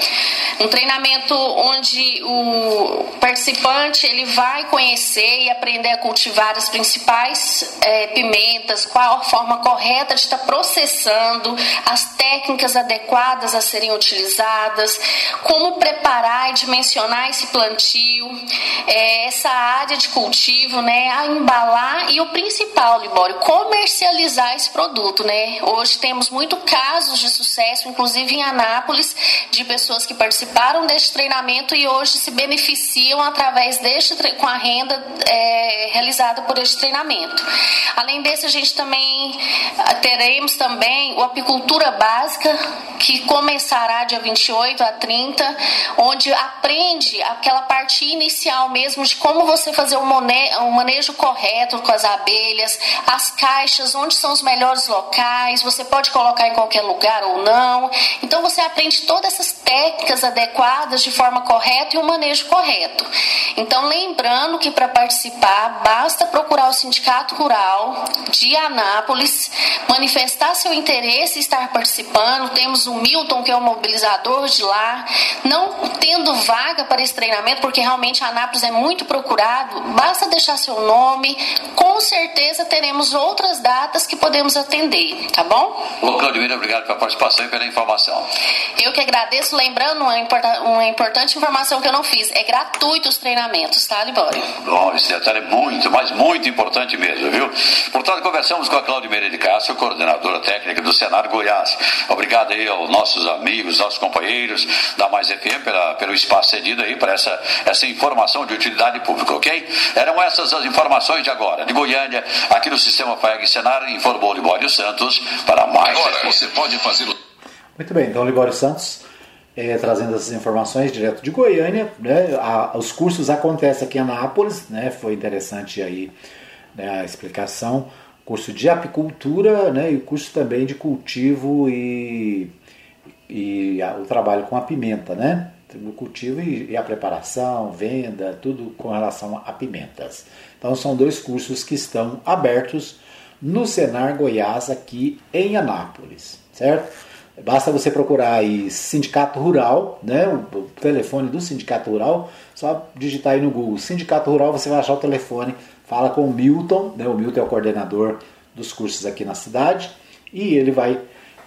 Um treinamento onde o participante ele vai conhecer e aprender a cultivar as principais é, pimentas, qual a forma correta de estar processando, as técnicas adequadas a serem utilizadas, como preparar e dimensionar esse plantio, é, essa área de cultivo, né, a embalar falar e o principal, Libório, comercializar esse produto, né? Hoje temos muito casos de sucesso inclusive em Anápolis, de pessoas que participaram deste treinamento e hoje se beneficiam através deste com a renda é, realizada por este treinamento. Além desse, a gente também teremos também o apicultura básica que começará dia 28 a 30, onde aprende aquela parte inicial mesmo de como você fazer um manejo correto com as abelhas, as caixas, onde são os melhores locais, você pode colocar em qualquer lugar ou não. Então você aprende todas essas técnicas adequadas de forma correta e o manejo correto. Então lembrando que para participar basta procurar Sindicato Rural de Anápolis, manifestar seu interesse e estar participando. Temos o Milton que é o mobilizador de lá, não tendo vaga para esse treinamento, porque realmente Anápolis é muito procurado, basta deixar seu nome, com certeza teremos outras datas que podemos atender, tá bom? Ô Claudemir, obrigado pela participação e pela informação. Eu que agradeço, lembrando uma, importa uma importante informação que eu não fiz, é gratuito os treinamentos, tá, Libório? Bom, esse detalhe é muito, mas muito importante mesmo, viu? Portanto, conversamos com a Claudimeira de Castro, coordenadora técnica do Senado Goiás. Obrigado aí aos nossos amigos, nossos companheiros da Mais FM pela, pelo espaço cedido aí para essa, essa informação de utilidade pública, ok? Eram essas as informações de agora. De Goiânia, aqui no Sistema FAEG Senar, informou Libório Santos para mais. Agora você pode fazer o. Muito bem, então Libório Santos é, trazendo essas informações direto de Goiânia. Né? A, os cursos acontecem aqui em Anápolis, né? foi interessante aí né, a explicação. Curso de apicultura né, e curso também de cultivo e, e a, o trabalho com a pimenta, né? O cultivo e, e a preparação, venda, tudo com relação a pimentas. Então são dois cursos que estão abertos no Senar Goiás aqui em Anápolis, certo? Basta você procurar aí Sindicato Rural, né? O, telefone do Sindicato Rural, só digitar aí no Google Sindicato Rural, você vai achar o telefone, fala com o Milton, né? O Milton é o coordenador dos cursos aqui na cidade e ele vai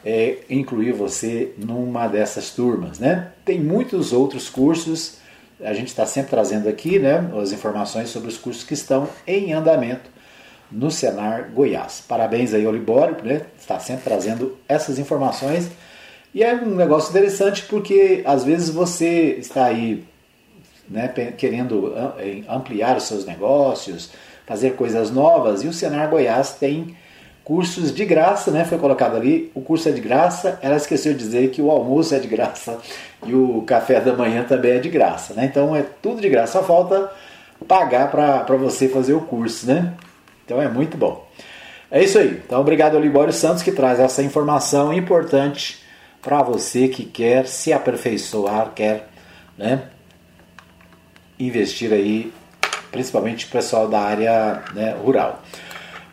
é, incluir você numa dessas turmas, né? Tem muitos outros cursos, a gente está sempre trazendo aqui, né? As informações sobre os cursos que estão em andamento no Senar Goiás. Parabéns aí ao Libório, né? Está sempre trazendo essas informações. E é um negócio interessante porque às vezes você está aí né, querendo ampliar os seus negócios, fazer coisas novas, e o Senar Goiás tem cursos de graça, né? Foi colocado ali, o curso é de graça, ela esqueceu de dizer que o almoço é de graça e o café da manhã também é de graça, né? Então é tudo de graça, só falta pagar para você fazer o curso, né? Então é muito bom. É isso aí. Então obrigado ao Libório Santos que traz essa informação importante para você que quer se aperfeiçoar, quer né, investir aí, principalmente o pessoal da área né, rural.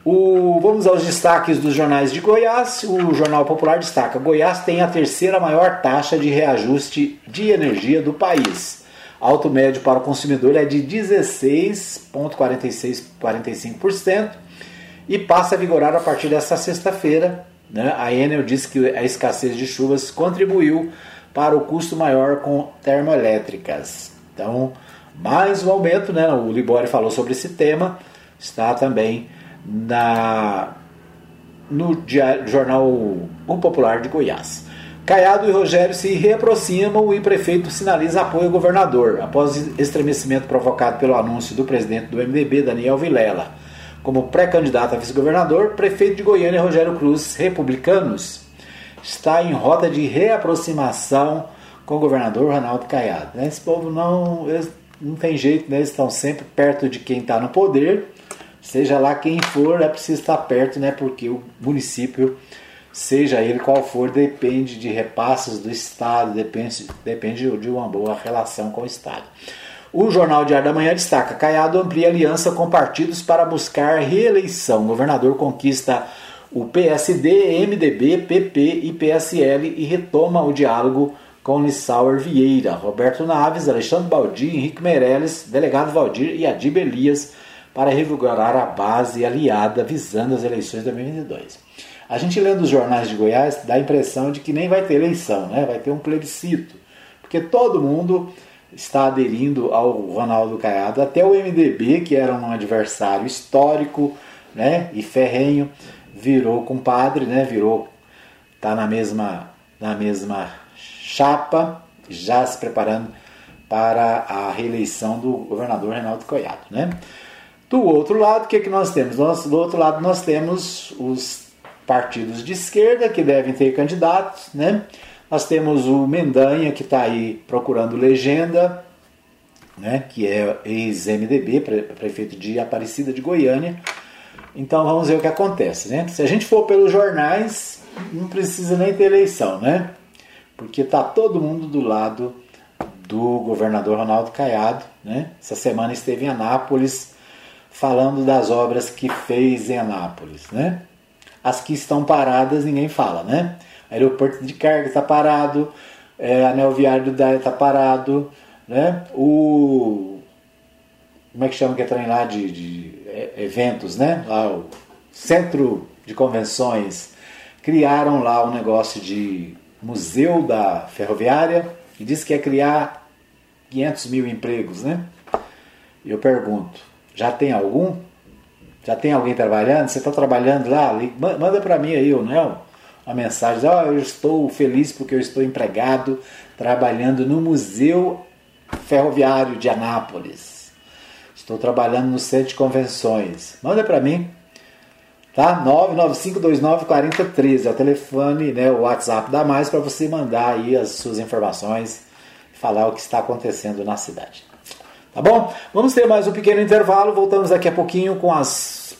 O, vamos aos destaques dos jornais de Goiás. O Jornal Popular destaca: Goiás tem a terceira maior taxa de reajuste de energia do país alto médio para o consumidor é de 16,45% e passa a vigorar a partir desta sexta-feira. Né? A Enel disse que a escassez de chuvas contribuiu para o custo maior com termoelétricas. Então, mais um aumento, né? o Libori falou sobre esse tema, está também na, no diário, jornal O Popular de Goiás. Caiado e Rogério se reaproximam e o prefeito sinaliza apoio ao governador, após estremecimento provocado pelo anúncio do presidente do MDB, Daniel Vilela. Como pré-candidato a vice-governador, prefeito de Goiânia, Rogério Cruz, republicanos, está em rota de reaproximação com o governador Ronaldo Caiado. Esse povo não, não tem jeito, né? eles estão sempre perto de quem está no poder, seja lá quem for, é preciso estar perto, né? porque o município seja ele qual for, depende de repasses do Estado, depende, depende de uma boa relação com o Estado. O Jornal Diário da Manhã destaca: Caiado amplia aliança com partidos para buscar reeleição. O governador conquista o PSD, MDB, PP e PSL e retoma o diálogo com Lissauer Vieira, Roberto Naves, Alexandre Baldi, Henrique Meirelles, delegado Valdir e Adib Elias para revigorar a base aliada visando as eleições de 2022. A gente lendo os jornais de Goiás dá a impressão de que nem vai ter eleição, né? vai ter um plebiscito, porque todo mundo está aderindo ao Ronaldo Caiado, até o MDB, que era um adversário histórico né? e ferrenho, virou compadre, né? virou, tá na mesma, na mesma chapa, já se preparando para a reeleição do governador Reinaldo Coiado. Né? Do outro lado, o que, que nós temos? Nós, do outro lado, nós temos os partidos de esquerda que devem ter candidatos. Né? Nós temos o Mendanha, que está aí procurando legenda, né? que é ex-MDB, prefeito de Aparecida de Goiânia. Então vamos ver o que acontece. Né? Se a gente for pelos jornais, não precisa nem ter eleição, né? Porque está todo mundo do lado do governador Ronaldo Caiado. Né? Essa semana esteve em Anápolis falando das obras que fez em Anápolis. Né? As que estão paradas ninguém fala. Né? Aeroporto de carga está parado, é, anel viário do DAE está parado, né? o. Como é que chama que é trem lá de, de é, eventos, né? Lá, o Centro de Convenções criaram lá um negócio de museu da ferroviária e disse que ia criar 500 mil empregos, né? Eu pergunto, já tem algum? Já tem alguém trabalhando? Você está trabalhando lá? Manda para mim aí, ou não? Uma mensagem, ó, oh, eu estou feliz porque eu estou empregado trabalhando no Museu Ferroviário de Anápolis. Estou trabalhando no centro de convenções. Manda para mim tá? 995294013 é o telefone, né, o WhatsApp da Mais para você mandar aí as suas informações, falar o que está acontecendo na cidade. Tá bom? Vamos ter mais um pequeno intervalo, voltamos daqui a pouquinho com as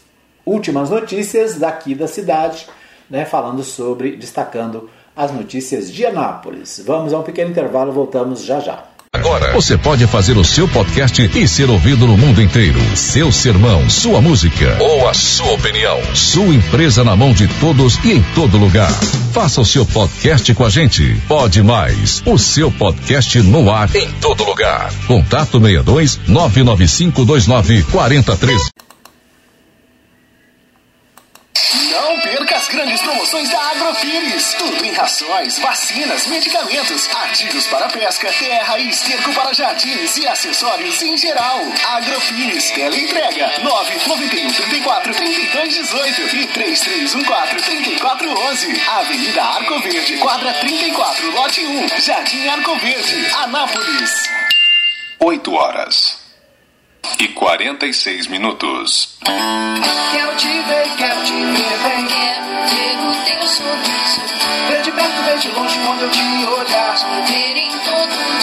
últimas notícias daqui da cidade, né, falando sobre, destacando as notícias de Anápolis. Vamos a um pequeno intervalo, voltamos já já. Agora você pode fazer o seu podcast e ser ouvido no mundo inteiro. Seu sermão, sua música ou a sua opinião. Sua empresa na mão de todos e em todo lugar. Faça o seu podcast com a gente. Pode mais. O seu podcast no ar em todo lugar. Contato 62 99529 4013. Não perca as grandes promoções da Agrofires. Tudo em rações, vacinas, medicamentos, artigos para pesca, terra e esterco para jardins e acessórios em geral. Agrofires, tela entrega 991 34 32 18 e 3314 3411. Avenida Arco Verde, quadra 34, lote 1, Jardim Arco Verde, Anápolis. 8 horas e 46 minutos. Quero te ver, quero te ver bem. Quero ver o teu sorriso. Ver de perto, ver de longe quando eu te olhar. Ver em todo.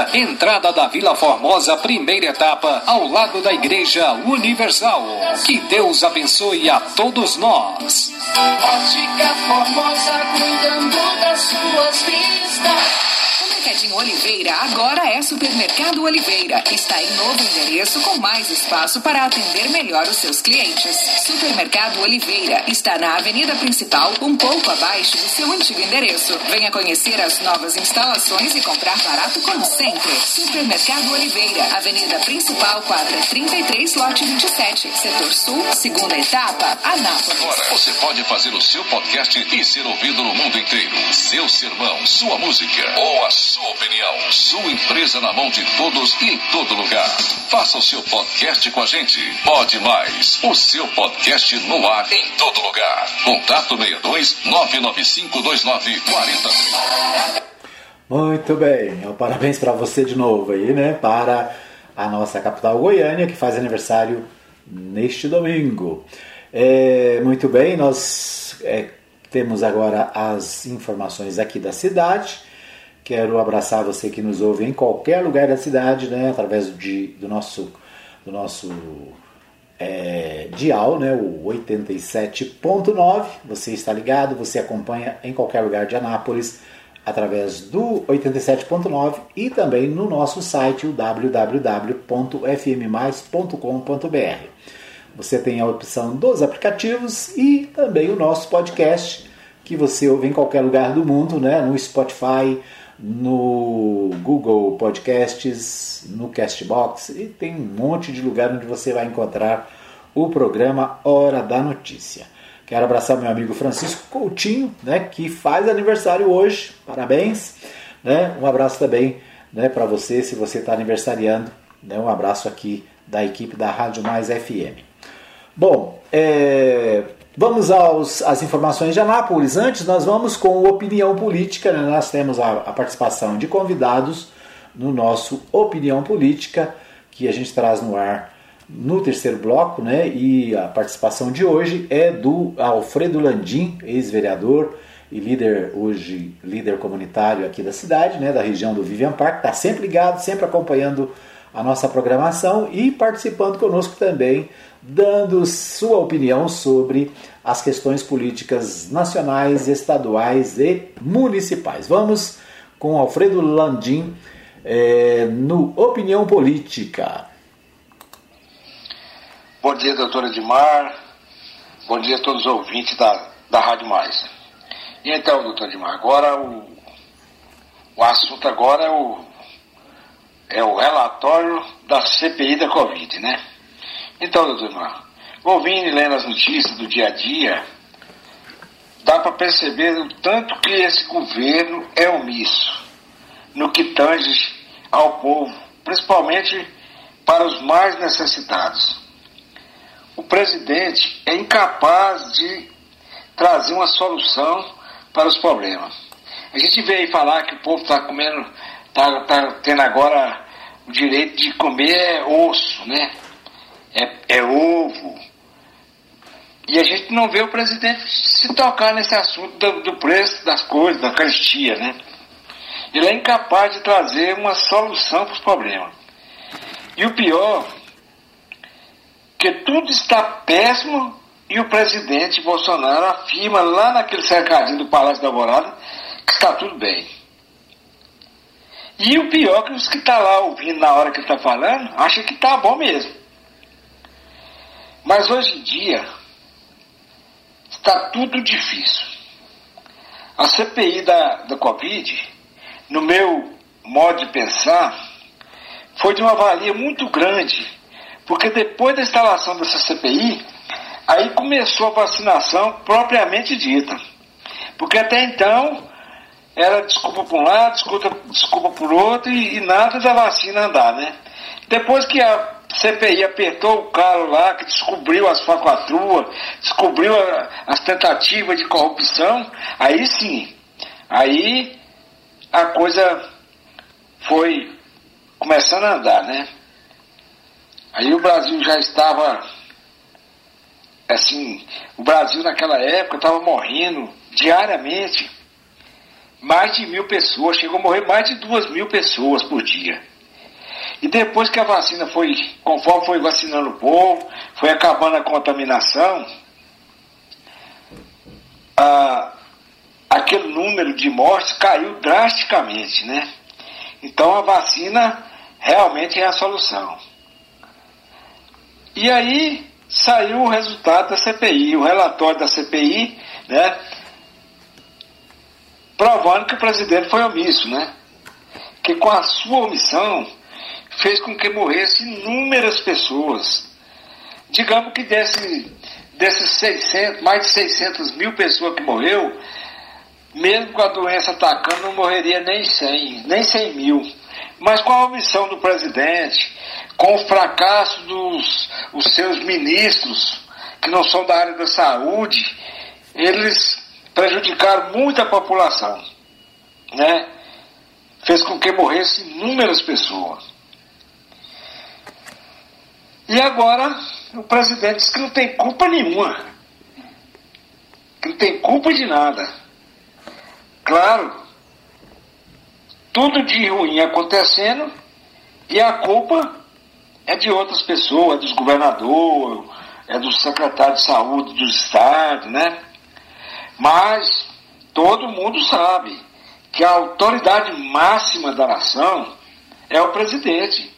entrada da Vila Formosa, primeira etapa, ao lado da Igreja Universal. Que Deus abençoe a todos nós. Ótica Formosa, Cuidando das suas vistas. Mercadinho Oliveira agora é Supermercado Oliveira. Está em novo endereço com mais espaço para atender melhor os seus clientes. Supermercado Oliveira está na Avenida Principal, um pouco abaixo do seu antigo endereço. Venha conhecer as novas instalações e comprar barato como sempre. Supermercado Oliveira, Avenida Principal, quadra 33, lote 27, setor sul, segunda etapa, Anápolis. Agora você pode fazer o seu podcast e ser ouvido no mundo inteiro. Seu sermão, sua música ou a sua opinião. Sua empresa na mão de todos e em todo lugar. Faça o seu podcast com a gente. Pode mais. O seu podcast no ar em todo lugar. Contato 62 99529 4030. Muito bem, então, parabéns para você de novo aí, né? Para a nossa capital Goiânia, que faz aniversário neste domingo. É, muito bem, nós é, temos agora as informações aqui da cidade. Quero abraçar você que nos ouve em qualquer lugar da cidade, né? Através de, do nosso, do nosso é, dial, né? O 87.9. Você está ligado, você acompanha em qualquer lugar de Anápolis através do 87.9 e também no nosso site o www.fmmais.com.br. Você tem a opção dos aplicativos e também o nosso podcast que você ouve em qualquer lugar do mundo, né? no Spotify, no Google Podcasts, no Castbox e tem um monte de lugar onde você vai encontrar o programa Hora da Notícia. Quero abraçar meu amigo Francisco Coutinho, né, que faz aniversário hoje. Parabéns. Né? Um abraço também né, para você, se você está aniversariando. Né? Um abraço aqui da equipe da Rádio Mais FM. Bom, é, vamos aos, às informações de Anápolis. Antes, nós vamos com opinião política. Né? Nós temos a, a participação de convidados no nosso Opinião Política, que a gente traz no ar no terceiro bloco, né? E a participação de hoje é do Alfredo Landim, ex-vereador e líder hoje líder comunitário aqui da cidade, né? Da região do Vivian Park, está sempre ligado, sempre acompanhando a nossa programação e participando conosco também, dando sua opinião sobre as questões políticas nacionais, estaduais e municipais. Vamos com Alfredo Landim é, no Opinião Política. Bom dia, doutora Edmar. Bom dia a todos os ouvintes da, da Rádio Mais. E então, doutor Edmar, agora o, o assunto agora é o, é o relatório da CPI da Covid, né? Então, doutor Edmar, ouvindo e lendo as notícias do dia a dia, dá para perceber o tanto que esse governo é omisso no que tange ao povo, principalmente para os mais necessitados o presidente é incapaz de trazer uma solução para os problemas. A gente aí falar que o povo está comendo, está tá tendo agora o direito de comer osso, né? É, é ovo. E a gente não vê o presidente se tocar nesse assunto do, do preço das coisas, da caristia, né? Ele é incapaz de trazer uma solução para os problemas. E o pior que tudo está péssimo e o presidente Bolsonaro afirma lá naquele cercadinho do Palácio da Alvorada que está tudo bem. E o pior é que os que estão tá lá ouvindo na hora que ele está falando acham que está bom mesmo. Mas hoje em dia está tudo difícil. A CPI da, da Covid, no meu modo de pensar, foi de uma valia muito grande porque depois da instalação dessa CPI, aí começou a vacinação propriamente dita. Porque até então era desculpa por um lado, desculpa, desculpa por outro e, e nada da vacina andar, né? Depois que a CPI apertou o cara lá, que descobriu as falcatruas, descobriu a, as tentativas de corrupção, aí sim, aí a coisa foi começando a andar, né? Aí o Brasil já estava, assim, o Brasil naquela época estava morrendo diariamente mais de mil pessoas, chegou a morrer mais de duas mil pessoas por dia. E depois que a vacina foi, conforme foi vacinando o povo, foi acabando a contaminação, a, aquele número de mortes caiu drasticamente, né? Então a vacina realmente é a solução. E aí saiu o resultado da CPI, o relatório da CPI, né? Provando que o presidente foi omisso, né? Que com a sua omissão fez com que morressem inúmeras pessoas. Digamos que desse, desses 600, mais de 600 mil pessoas que morreu, mesmo com a doença atacando, não morreria nem 100, nem 100 mil. Mas com a omissão do presidente, com o fracasso dos os seus ministros, que não são da área da saúde, eles prejudicaram muito a população. Né? Fez com que morressem inúmeras pessoas. E agora o presidente diz que não tem culpa nenhuma. Que não tem culpa de nada. Claro, tudo de ruim acontecendo e a culpa é de outras pessoas, é dos governadores, é do secretário de saúde dos estados, né? Mas todo mundo sabe que a autoridade máxima da nação é o presidente.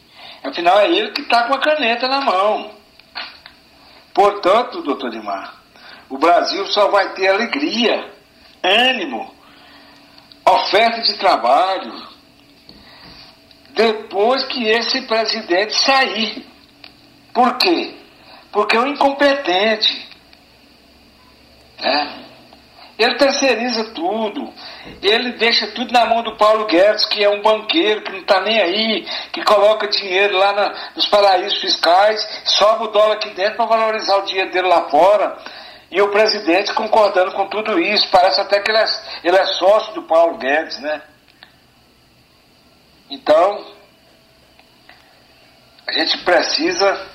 Afinal, é ele que está com a caneta na mão. Portanto, doutor Dimar, o Brasil só vai ter alegria ânimo, oferta de trabalho, depois que esse presidente sair. Por quê? Porque é um incompetente. Né? Ele terceiriza tudo. Ele deixa tudo na mão do Paulo Guedes, que é um banqueiro, que não está nem aí, que coloca dinheiro lá na, nos paraísos fiscais, sobe o dólar aqui dentro para valorizar o dinheiro dele lá fora. E o presidente concordando com tudo isso. Parece até que ele é, ele é sócio do Paulo Guedes, né? Então, a gente precisa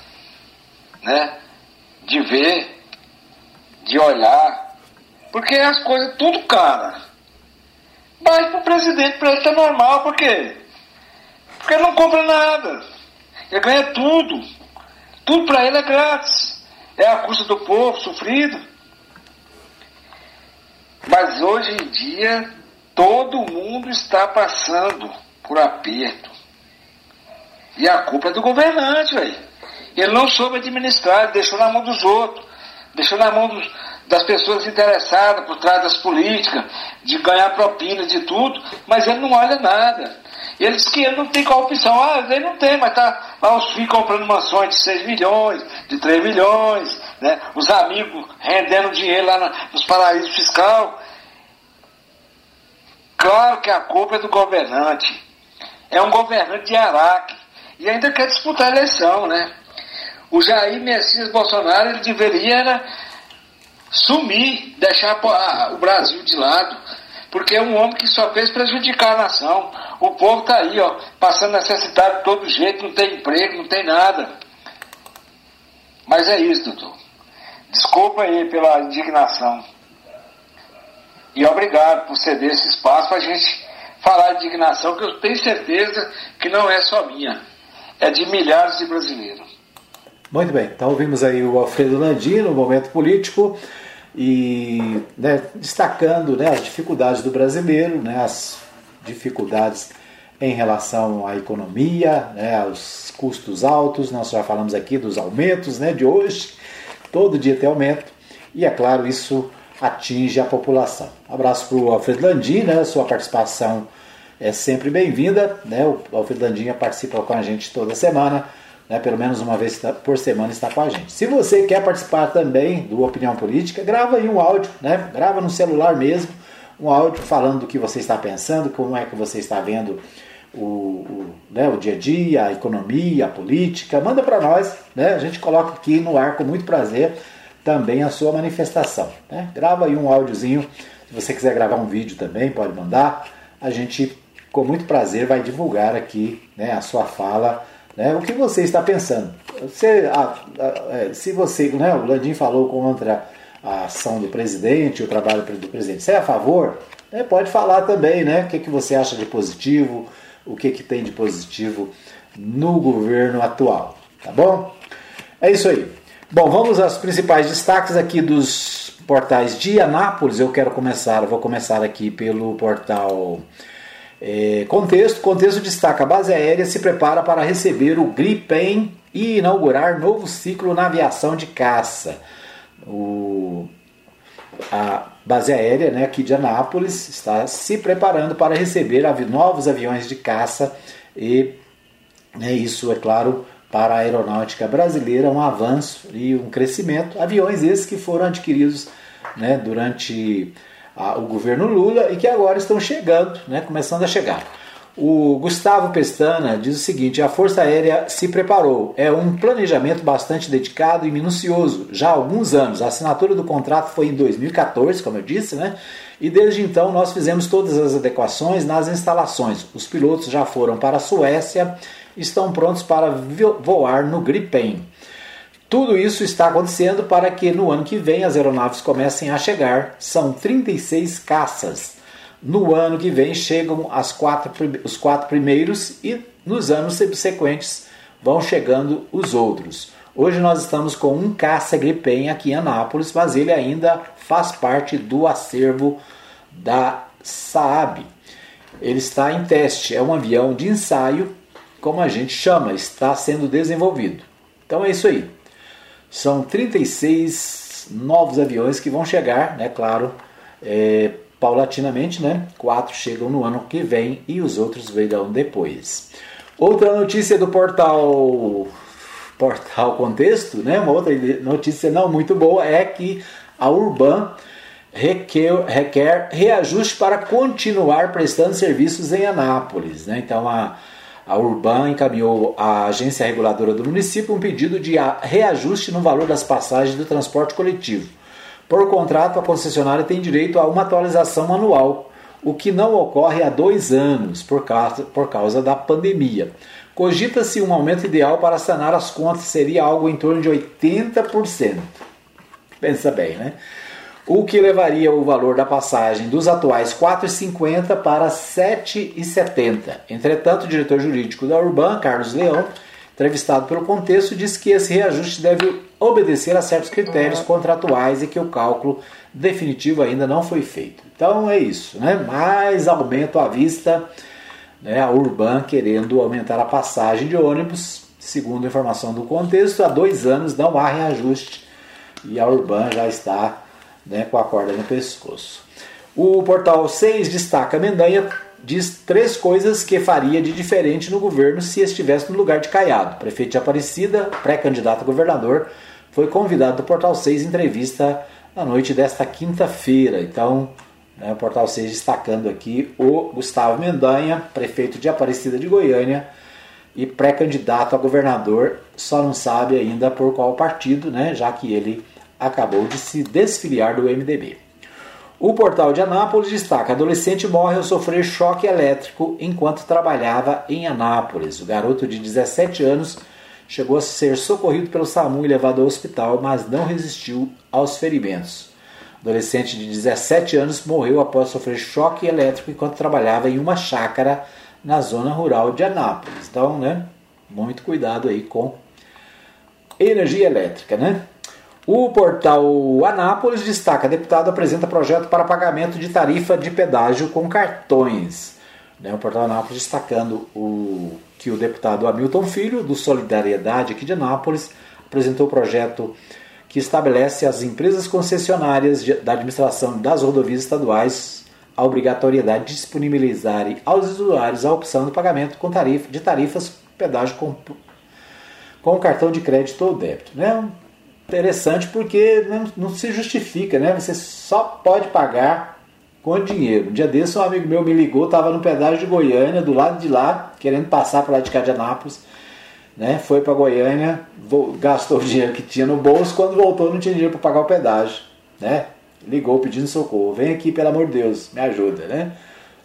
né, de ver, de olhar, porque as coisas tudo cara. Mas para o presidente, para ele tá normal, por quê? Porque ele não compra nada. Ele ganha tudo. Tudo para ele é grátis. É a custa do povo sofrido. Mas hoje em dia, todo mundo está passando por aperto. E a culpa é do governante, velho. Ele não soube administrar, ele deixou na mão dos outros, deixou na mão dos, das pessoas interessadas por trás das políticas, de ganhar propina, de tudo, mas ele não olha nada. Ele diz que ele não tem corrupção. Ah, ele não tem, mas tá lá os filhos comprando mansões de 6 milhões, de 3 milhões, né? os amigos rendendo dinheiro lá nos paraísos fiscais. Claro que a culpa é do governante. É um governante de Araque. E ainda quer disputar a eleição, né? O Jair Messias Bolsonaro ele deveria sumir, deixar o Brasil de lado, porque é um homem que só fez prejudicar a nação. O povo está aí, ó, passando necessidade de todo jeito, não tem emprego, não tem nada. Mas é isso, doutor. Desculpa aí pela indignação. E obrigado por ceder esse espaço para a gente falar de indignação, que eu tenho certeza que não é só minha, é de milhares de brasileiros. Muito bem, então ouvimos aí o Alfredo Landim no momento político e né, destacando né, as dificuldades do brasileiro, né, as dificuldades em relação à economia, né, aos custos altos, nós já falamos aqui dos aumentos né, de hoje, todo dia tem aumento, e é claro, isso atinge a população. Abraço para o Alfredo Landim, né, sua participação é sempre bem-vinda, né, o Alfredo Landim participa com a gente toda semana, né, pelo menos uma vez por semana está com a gente. Se você quer participar também do Opinião Política, grava aí um áudio, né, grava no celular mesmo, um áudio falando do que você está pensando, como é que você está vendo o, o, né, o dia a dia, a economia, a política, manda para nós, né, a gente coloca aqui no ar com muito prazer também a sua manifestação. Né? Grava aí um áudiozinho, se você quiser gravar um vídeo também, pode mandar, a gente com muito prazer vai divulgar aqui né, a sua fala né? O que você está pensando? Você, a, a, é, se você, né, o Landim falou contra a ação do presidente, o trabalho do presidente, você é a favor? É, pode falar também, né? O que, que você acha de positivo, o que, que tem de positivo no governo atual, tá bom? É isso aí. Bom, vamos aos principais destaques aqui dos portais de Anápolis. Eu quero começar, vou começar aqui pelo portal é, contexto, contexto destaca, a base aérea se prepara para receber o Gripen e inaugurar novo ciclo na aviação de caça. O, a base aérea né, aqui de Anápolis está se preparando para receber novos aviões de caça e né, isso, é claro, para a aeronáutica brasileira, um avanço e um crescimento. Aviões esses que foram adquiridos né, durante a, o governo Lula e que agora estão chegando, né, começando a chegar. O Gustavo Pestana diz o seguinte: a Força Aérea se preparou. É um planejamento bastante dedicado e minucioso, já há alguns anos. A assinatura do contrato foi em 2014, como eu disse, né? E desde então nós fizemos todas as adequações nas instalações. Os pilotos já foram para a Suécia, estão prontos para voar no Gripen. Tudo isso está acontecendo para que no ano que vem as aeronaves comecem a chegar. São 36 caças. No ano que vem chegam quatro, os quatro primeiros e nos anos subsequentes vão chegando os outros. Hoje nós estamos com um caça Gripen aqui em Anápolis, mas ele ainda faz parte do acervo da Saab. Ele está em teste, é um avião de ensaio, como a gente chama, está sendo desenvolvido. Então é isso aí. São 36 novos aviões que vão chegar, né, claro, é, paulatinamente, né? Quatro chegam no ano que vem e os outros virão depois. Outra notícia do portal portal Contexto, né? Uma outra notícia não muito boa é que a Urban requer, requer reajuste para continuar prestando serviços em Anápolis, né? Então a a Urban encaminhou à agência reguladora do município um pedido de reajuste no valor das passagens do transporte coletivo. Por contrato, a concessionária tem direito a uma atualização anual, o que não ocorre há dois anos por causa, por causa da pandemia. Cogita-se um aumento ideal para sanar as contas, seria algo em torno de 80%. Pensa bem, né? O que levaria o valor da passagem dos atuais R$ 4,50 para R$ 7,70. Entretanto, o diretor jurídico da Urban, Carlos Leão, entrevistado pelo contexto, disse que esse reajuste deve obedecer a certos critérios contratuais e que o cálculo definitivo ainda não foi feito. Então é isso, né? Mais aumento à vista, né? a Urban querendo aumentar a passagem de ônibus, segundo a informação do contexto, há dois anos não há reajuste e a Urban já está né, com a corda no pescoço. O portal 6 destaca Mendanha diz três coisas que faria de diferente no governo se estivesse no lugar de Caiado. Prefeito de Aparecida, pré-candidato a governador, foi convidado do Portal 6 em entrevista na noite desta quinta-feira. Então, né, o Portal 6 destacando aqui o Gustavo Mendanha, prefeito de Aparecida de Goiânia e pré-candidato a governador, só não sabe ainda por qual partido, né, já que ele acabou de se desfiliar do MDB. O portal de Anápolis destaca: adolescente morre ao sofrer choque elétrico enquanto trabalhava em Anápolis. O garoto de 17 anos chegou a ser socorrido pelo SAMU e levado ao hospital, mas não resistiu aos ferimentos. Adolescente de 17 anos morreu após sofrer choque elétrico enquanto trabalhava em uma chácara na zona rural de Anápolis. Então, né, muito cuidado aí com energia elétrica, né? O portal Anápolis destaca: deputado apresenta projeto para pagamento de tarifa de pedágio com cartões. Né, o portal Anápolis destacando o, que o deputado Hamilton Filho, do Solidariedade aqui de Anápolis, apresentou o projeto que estabelece as empresas concessionárias da administração das rodovias estaduais a obrigatoriedade de disponibilizarem aos usuários a opção do pagamento com tarifa, de tarifas pedágio com, com cartão de crédito ou débito. Né? Interessante porque não, não, se justifica, né? Você só pode pagar com dinheiro. Um dia desse um amigo meu me ligou, estava no pedágio de Goiânia, do lado de lá, querendo passar para lá de Cadianápolis, né? Foi para Goiânia, gastou o dinheiro que tinha no bolso, quando voltou não tinha dinheiro para pagar o pedágio, né? Ligou pedindo socorro, vem aqui pelo amor de Deus, me ajuda, né?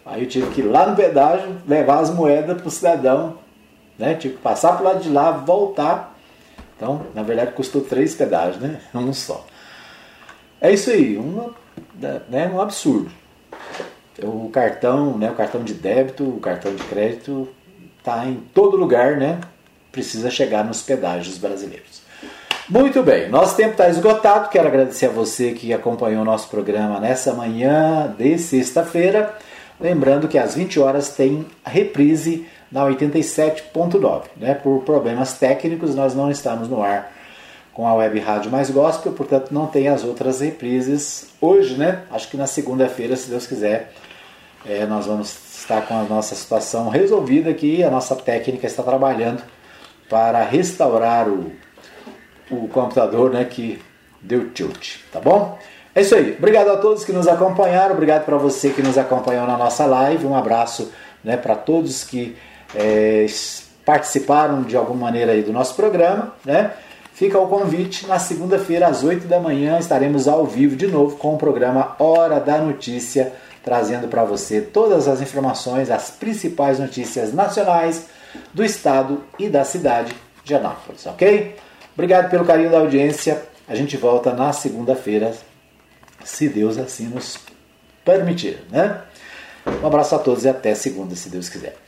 Aí eu tive que ir lá no pedágio, levar as moedas para o cidadão, né? Tive que passar para lado de lá, voltar então, na verdade, custou três pedágios, né? Um só. É isso aí, uma, né, um absurdo. O cartão, né, o cartão de débito, o cartão de crédito está em todo lugar, né? Precisa chegar nos pedágios brasileiros. Muito bem, nosso tempo está esgotado. Quero agradecer a você que acompanhou o nosso programa nessa manhã de sexta-feira. Lembrando que às 20 horas tem reprise na 87.9. Né? Por problemas técnicos, nós não estamos no ar com a web rádio mais gospel, portanto não tem as outras reprises hoje, né? Acho que na segunda-feira, se Deus quiser, é, nós vamos estar com a nossa situação resolvida aqui. A nossa técnica está trabalhando para restaurar o, o computador né, que deu tilt, tá bom? É isso aí. Obrigado a todos que nos acompanharam. Obrigado para você que nos acompanhou na nossa live. Um abraço né, para todos que é, participaram de alguma maneira aí do nosso programa, né? Fica o convite, na segunda-feira às 8 da manhã estaremos ao vivo de novo com o programa Hora da Notícia, trazendo para você todas as informações, as principais notícias nacionais do estado e da cidade de Anápolis, ok? Obrigado pelo carinho da audiência. A gente volta na segunda-feira, se Deus assim nos permitir, né? Um abraço a todos e até segunda, se Deus quiser.